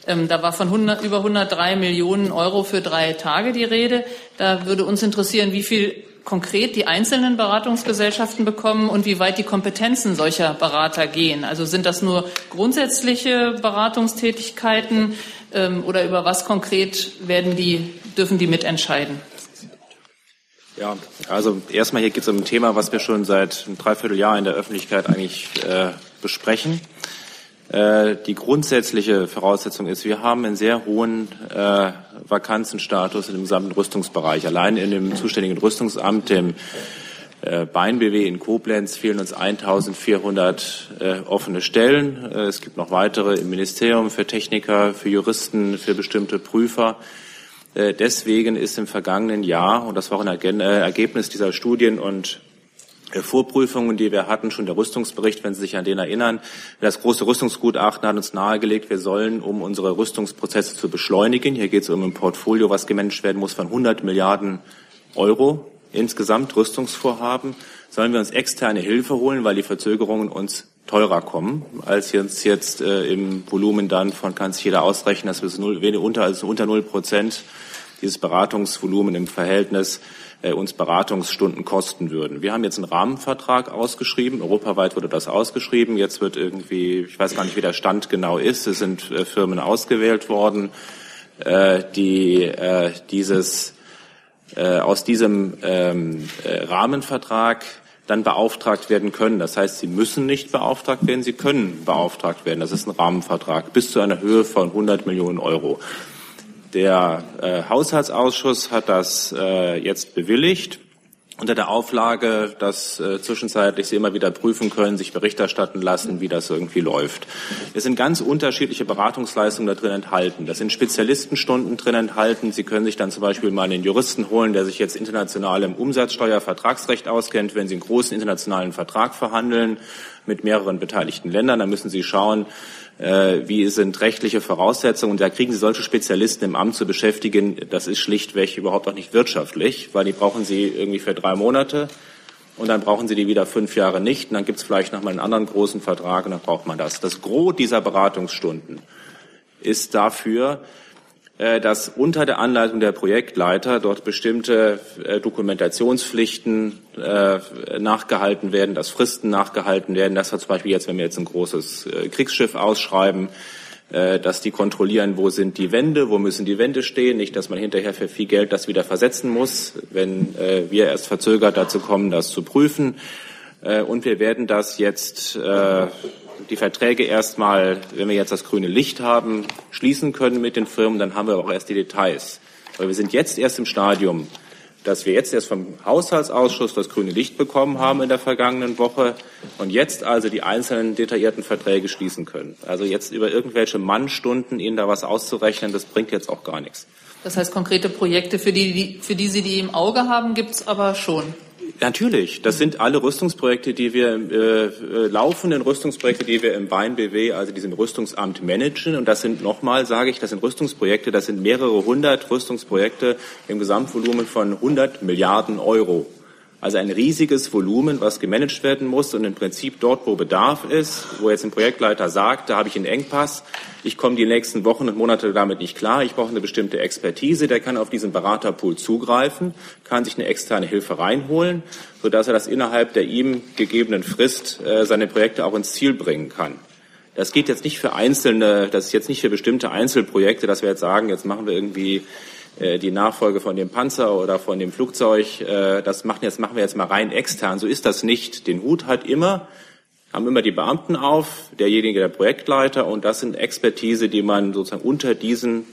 Ähm, da war von 100, über 103 Millionen Euro für drei Tage die Rede. Da würde uns interessieren, wie viel konkret die einzelnen Beratungsgesellschaften bekommen und wie weit die Kompetenzen solcher Berater gehen. Also sind das nur grundsätzliche Beratungstätigkeiten ähm, oder über was konkret werden die, dürfen die mitentscheiden? Ja, also erstmal hier geht es um ein Thema, was wir schon seit einem Dreivierteljahr in der Öffentlichkeit eigentlich äh, besprechen. Äh, die grundsätzliche Voraussetzung ist, wir haben einen sehr hohen äh, Vakanzenstatus im gesamten Rüstungsbereich. Allein in dem zuständigen Rüstungsamt, dem äh, Bein-BW in Koblenz, fehlen uns 1400 äh, offene Stellen. Äh, es gibt noch weitere im Ministerium für Techniker, für Juristen, für bestimmte Prüfer. Äh, deswegen ist im vergangenen Jahr, und das war ein äh, Ergebnis dieser Studien und äh, Vorprüfungen, die wir hatten, schon der Rüstungsbericht, wenn Sie sich an den erinnern. Das große Rüstungsgutachten hat uns nahegelegt, wir sollen, um unsere Rüstungsprozesse zu beschleunigen, hier geht es um ein Portfolio, was gemanagt werden muss von 100 Milliarden Euro insgesamt Rüstungsvorhaben, sollen wir uns externe Hilfe holen, weil die Verzögerungen uns teurer kommen, als jetzt, jetzt äh, im Volumen dann von, kann sich jeder ausrechnen, dass wir es null, unter, also unter null Prozent dieses Beratungsvolumen im Verhältnis äh, uns Beratungsstunden kosten würden. Wir haben jetzt einen Rahmenvertrag ausgeschrieben. Europaweit wurde das ausgeschrieben. Jetzt wird irgendwie, ich weiß gar nicht, wie der Stand genau ist. Es sind äh, Firmen ausgewählt worden, äh, die äh, dieses äh, aus diesem ähm, äh, Rahmenvertrag dann beauftragt werden können. Das heißt, sie müssen nicht beauftragt werden, sie können beauftragt werden. Das ist ein Rahmenvertrag bis zu einer Höhe von 100 Millionen Euro. Der äh, Haushaltsausschuss hat das äh, jetzt bewilligt unter der Auflage, dass äh, zwischenzeitlich Sie immer wieder prüfen können, sich Bericht erstatten lassen, wie das irgendwie läuft. Es sind ganz unterschiedliche Beratungsleistungen da drin enthalten. Da sind Spezialistenstunden drin enthalten. Sie können sich dann zum Beispiel mal einen Juristen holen, der sich jetzt international im Umsatzsteuervertragsrecht auskennt. Wenn Sie einen großen internationalen Vertrag verhandeln mit mehreren beteiligten Ländern, dann müssen Sie schauen, wie sind rechtliche Voraussetzungen. Und da kriegen Sie solche Spezialisten im Amt zu beschäftigen, das ist schlichtweg überhaupt auch nicht wirtschaftlich, weil die brauchen Sie irgendwie für drei Monate und dann brauchen Sie die wieder fünf Jahre nicht. Und dann gibt es vielleicht nochmal einen anderen großen Vertrag und dann braucht man das. Das Gros dieser Beratungsstunden ist dafür, äh, dass unter der Anleitung der Projektleiter dort bestimmte äh, Dokumentationspflichten äh, nachgehalten werden, dass Fristen nachgehalten werden. Das hat zum Beispiel jetzt, wenn wir jetzt ein großes Kriegsschiff ausschreiben, dass die kontrollieren, wo sind die Wände, wo müssen die Wände stehen, nicht, dass man hinterher für viel Geld das wieder versetzen muss, wenn wir erst verzögert dazu kommen, das zu prüfen. Und wir werden das jetzt die Verträge erstmal, wenn wir jetzt das grüne Licht haben, schließen können mit den Firmen, dann haben wir auch erst die Details. Weil wir sind jetzt erst im Stadium, dass wir jetzt erst vom Haushaltsausschuss das grüne Licht bekommen haben in der vergangenen Woche und jetzt also die einzelnen detaillierten Verträge schließen können. Also jetzt über irgendwelche Mannstunden Ihnen da was auszurechnen, das bringt jetzt auch gar nichts. Das heißt, konkrete Projekte, für die, für die Sie die im Auge haben, gibt es aber schon. Natürlich, das sind alle Rüstungsprojekte, die wir äh, äh laufenden Rüstungsprojekte, die wir im Wein BW, also diesem Rüstungsamt managen. Und das sind nochmal, sage ich, das sind Rüstungsprojekte, das sind mehrere hundert Rüstungsprojekte im Gesamtvolumen von 100 Milliarden Euro. Also ein riesiges Volumen, was gemanagt werden muss und im Prinzip dort, wo Bedarf ist, wo jetzt ein Projektleiter sagt, da habe ich einen Engpass, ich komme die nächsten Wochen und Monate damit nicht klar, ich brauche eine bestimmte Expertise, der kann auf diesen Beraterpool zugreifen, kann sich eine externe Hilfe reinholen, sodass er das innerhalb der ihm gegebenen Frist äh, seine Projekte auch ins Ziel bringen kann. Das geht jetzt nicht für einzelne, das ist jetzt nicht für bestimmte Einzelprojekte, dass wir jetzt sagen, jetzt machen wir irgendwie die Nachfolge von dem Panzer oder von dem Flugzeug, äh, das machen, jetzt, machen wir jetzt mal rein extern. So ist das nicht. Den Hut hat immer, haben immer die Beamten auf, derjenige der Projektleiter und das sind Expertise, die man sozusagen unter diesen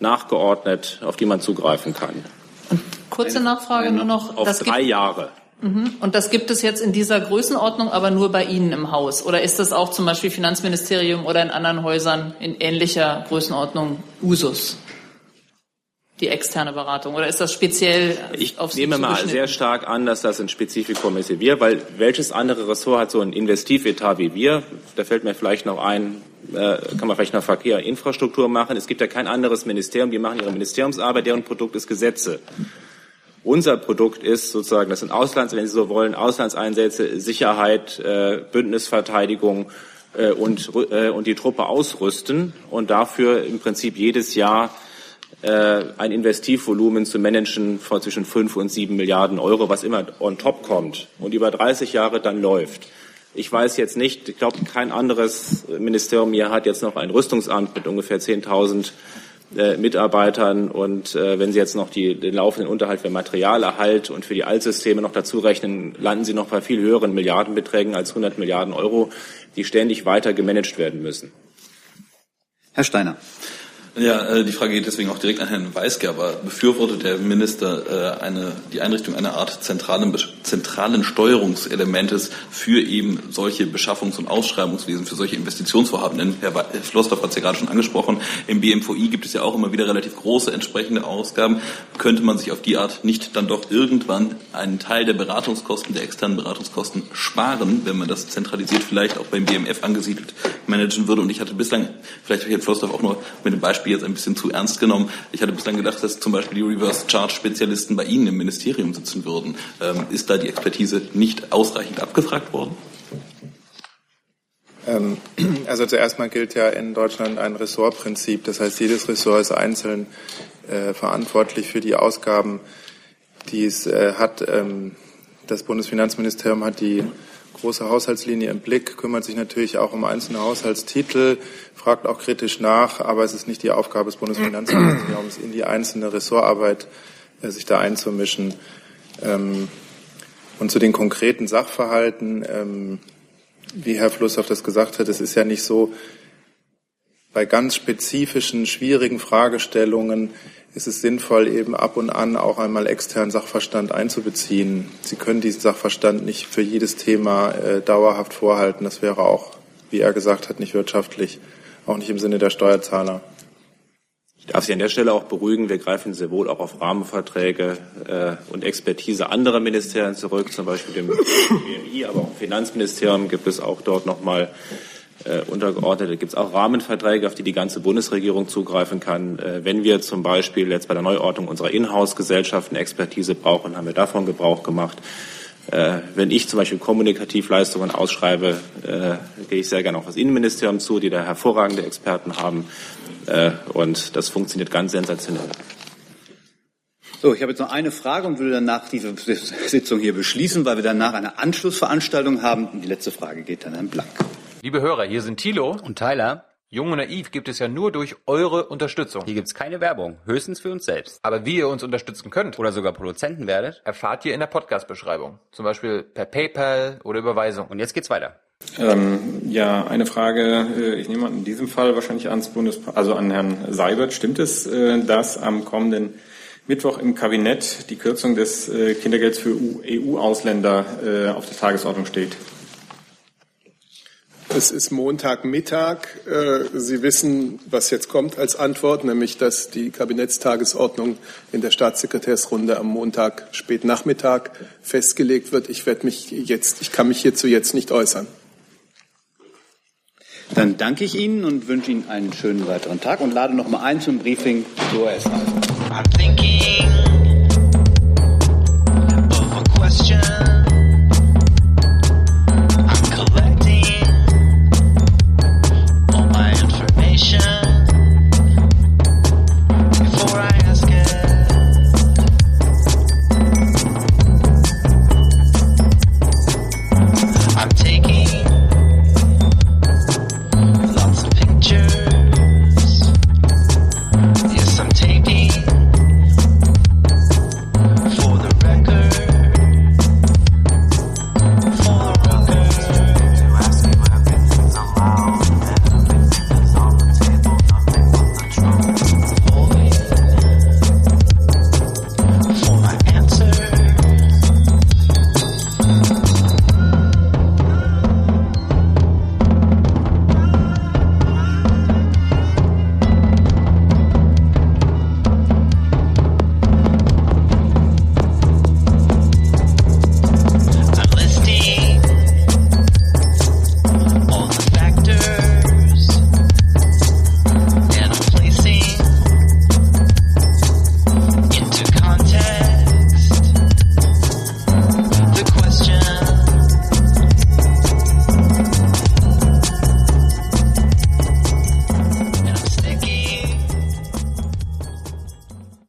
nachgeordnet, auf die man zugreifen kann. Und kurze Nachfrage nur noch. Auf das drei gibt, Jahre. Mhm. Und das gibt es jetzt in dieser Größenordnung, aber nur bei Ihnen im Haus? Oder ist das auch zum Beispiel Finanzministerium oder in anderen Häusern in ähnlicher Größenordnung Usus? Die externe Beratung? Oder ist das speziell ich auf Sie nehme mal sehr stark an, dass das ein Spezifikum ist wie wir, weil welches andere Ressort hat so ein Investivetat wie wir? Da fällt mir vielleicht noch ein, äh, kann man vielleicht noch Verkehr, Infrastruktur machen. Es gibt ja kein anderes Ministerium, die machen ihre Ministeriumsarbeit, deren Produkt ist Gesetze. Unser Produkt ist sozusagen, das sind Auslands, wenn Sie so wollen, Auslandseinsätze, Sicherheit, äh, Bündnisverteidigung äh, und, äh, und die Truppe ausrüsten und dafür im Prinzip jedes Jahr ein Investivvolumen zu managen von zwischen fünf und sieben Milliarden Euro, was immer on top kommt und über 30 Jahre dann läuft. Ich weiß jetzt nicht, ich glaube, kein anderes Ministerium hier hat jetzt noch ein Rüstungsamt mit ungefähr 10.000 äh, Mitarbeitern. Und äh, wenn Sie jetzt noch die, den laufenden Unterhalt für Materialerhalt und für die Altsysteme noch dazu rechnen, landen Sie noch bei viel höheren Milliardenbeträgen als 100 Milliarden Euro, die ständig weiter gemanagt werden müssen. Herr Steiner. Ja, äh, die Frage geht deswegen auch direkt an Herrn Weisgerber. Befürwortet der Minister äh, eine, die Einrichtung einer Art zentralen, zentralen Steuerungselementes für eben solche Beschaffungs- und Ausschreibungswesen, für solche Investitionsvorhaben? Denn Herr Flossdorf hat es ja gerade schon angesprochen, im BMVI gibt es ja auch immer wieder relativ große entsprechende Ausgaben. Könnte man sich auf die Art nicht dann doch irgendwann einen Teil der Beratungskosten, der externen Beratungskosten sparen, wenn man das zentralisiert vielleicht auch beim BMF angesiedelt managen würde? Und ich hatte bislang, vielleicht Herr Flossdorf auch nur mit dem Beispiel Beispiel jetzt ein bisschen zu ernst genommen. Ich hatte bislang gedacht, dass zum Beispiel die Reverse Charge Spezialisten bei Ihnen im Ministerium sitzen würden. Ähm, ist da die Expertise nicht ausreichend abgefragt worden? Ähm, also zuerst mal gilt ja in Deutschland ein Ressortprinzip. Das heißt, jedes Ressort ist einzeln äh, verantwortlich für die Ausgaben, die es äh, hat. Ähm, das Bundesfinanzministerium hat die große Haushaltslinie im Blick, kümmert sich natürlich auch um einzelne Haushaltstitel, fragt auch kritisch nach, aber es ist nicht die Aufgabe des Bundesfinanzministeriums, in die einzelne Ressortarbeit äh, sich da einzumischen. Ähm, und zu den konkreten Sachverhalten, ähm, wie Herr Flussow das gesagt hat, es ist ja nicht so, bei ganz spezifischen, schwierigen Fragestellungen ist es sinnvoll, eben ab und an auch einmal externen Sachverstand einzubeziehen. Sie können diesen Sachverstand nicht für jedes Thema äh, dauerhaft vorhalten. Das wäre auch, wie er gesagt hat, nicht wirtschaftlich, auch nicht im Sinne der Steuerzahler. Ich darf Sie an der Stelle auch beruhigen, wir greifen sehr wohl auch auf Rahmenverträge äh, und Expertise anderer Ministerien zurück, zum Beispiel dem BMI, aber auch im Finanzministerium gibt es auch dort nochmal äh, untergeordnet. Da gibt es auch Rahmenverträge, auf die die ganze Bundesregierung zugreifen kann. Äh, wenn wir zum Beispiel jetzt bei der Neuordnung unserer Inhouse-Gesellschaften Expertise brauchen, haben wir davon Gebrauch gemacht. Äh, wenn ich zum Beispiel Kommunikativleistungen ausschreibe, äh, gehe ich sehr gerne auf das Innenministerium zu, die da hervorragende Experten haben. Äh, und das funktioniert ganz sensationell. So, ich habe jetzt noch eine Frage und würde danach diese Sitzung hier beschließen, weil wir danach eine Anschlussveranstaltung haben. Und die letzte Frage geht dann an Blank. Liebe Hörer, hier sind Thilo und Tyler. Jung und Naiv gibt es ja nur durch eure Unterstützung. Hier gibt's keine Werbung, höchstens für uns selbst. Aber wie ihr uns unterstützen könnt oder sogar Produzenten werdet, erfahrt ihr in der Podcast-Beschreibung. Zum Beispiel per PayPal oder Überweisung. Und jetzt geht's weiter. Ähm, ja, eine Frage. äh, Ich nehme in diesem Fall wahrscheinlich ans Bundes, also an Herrn Seibert. Stimmt es, äh, dass am kommenden Mittwoch im Kabinett die Kürzung des äh, Kindergelds für EU-Ausländer auf der Tagesordnung steht? Es ist Montagmittag. Äh, Sie wissen, was jetzt kommt als Antwort, nämlich dass die Kabinettstagesordnung in der Staatssekretärsrunde am Montag spätnachmittag festgelegt wird. Ich werde mich jetzt, ich kann mich hierzu jetzt nicht äußern. Dann danke ich Ihnen und wünsche Ihnen einen schönen weiteren Tag und lade noch mal ein zum Briefing zur OS.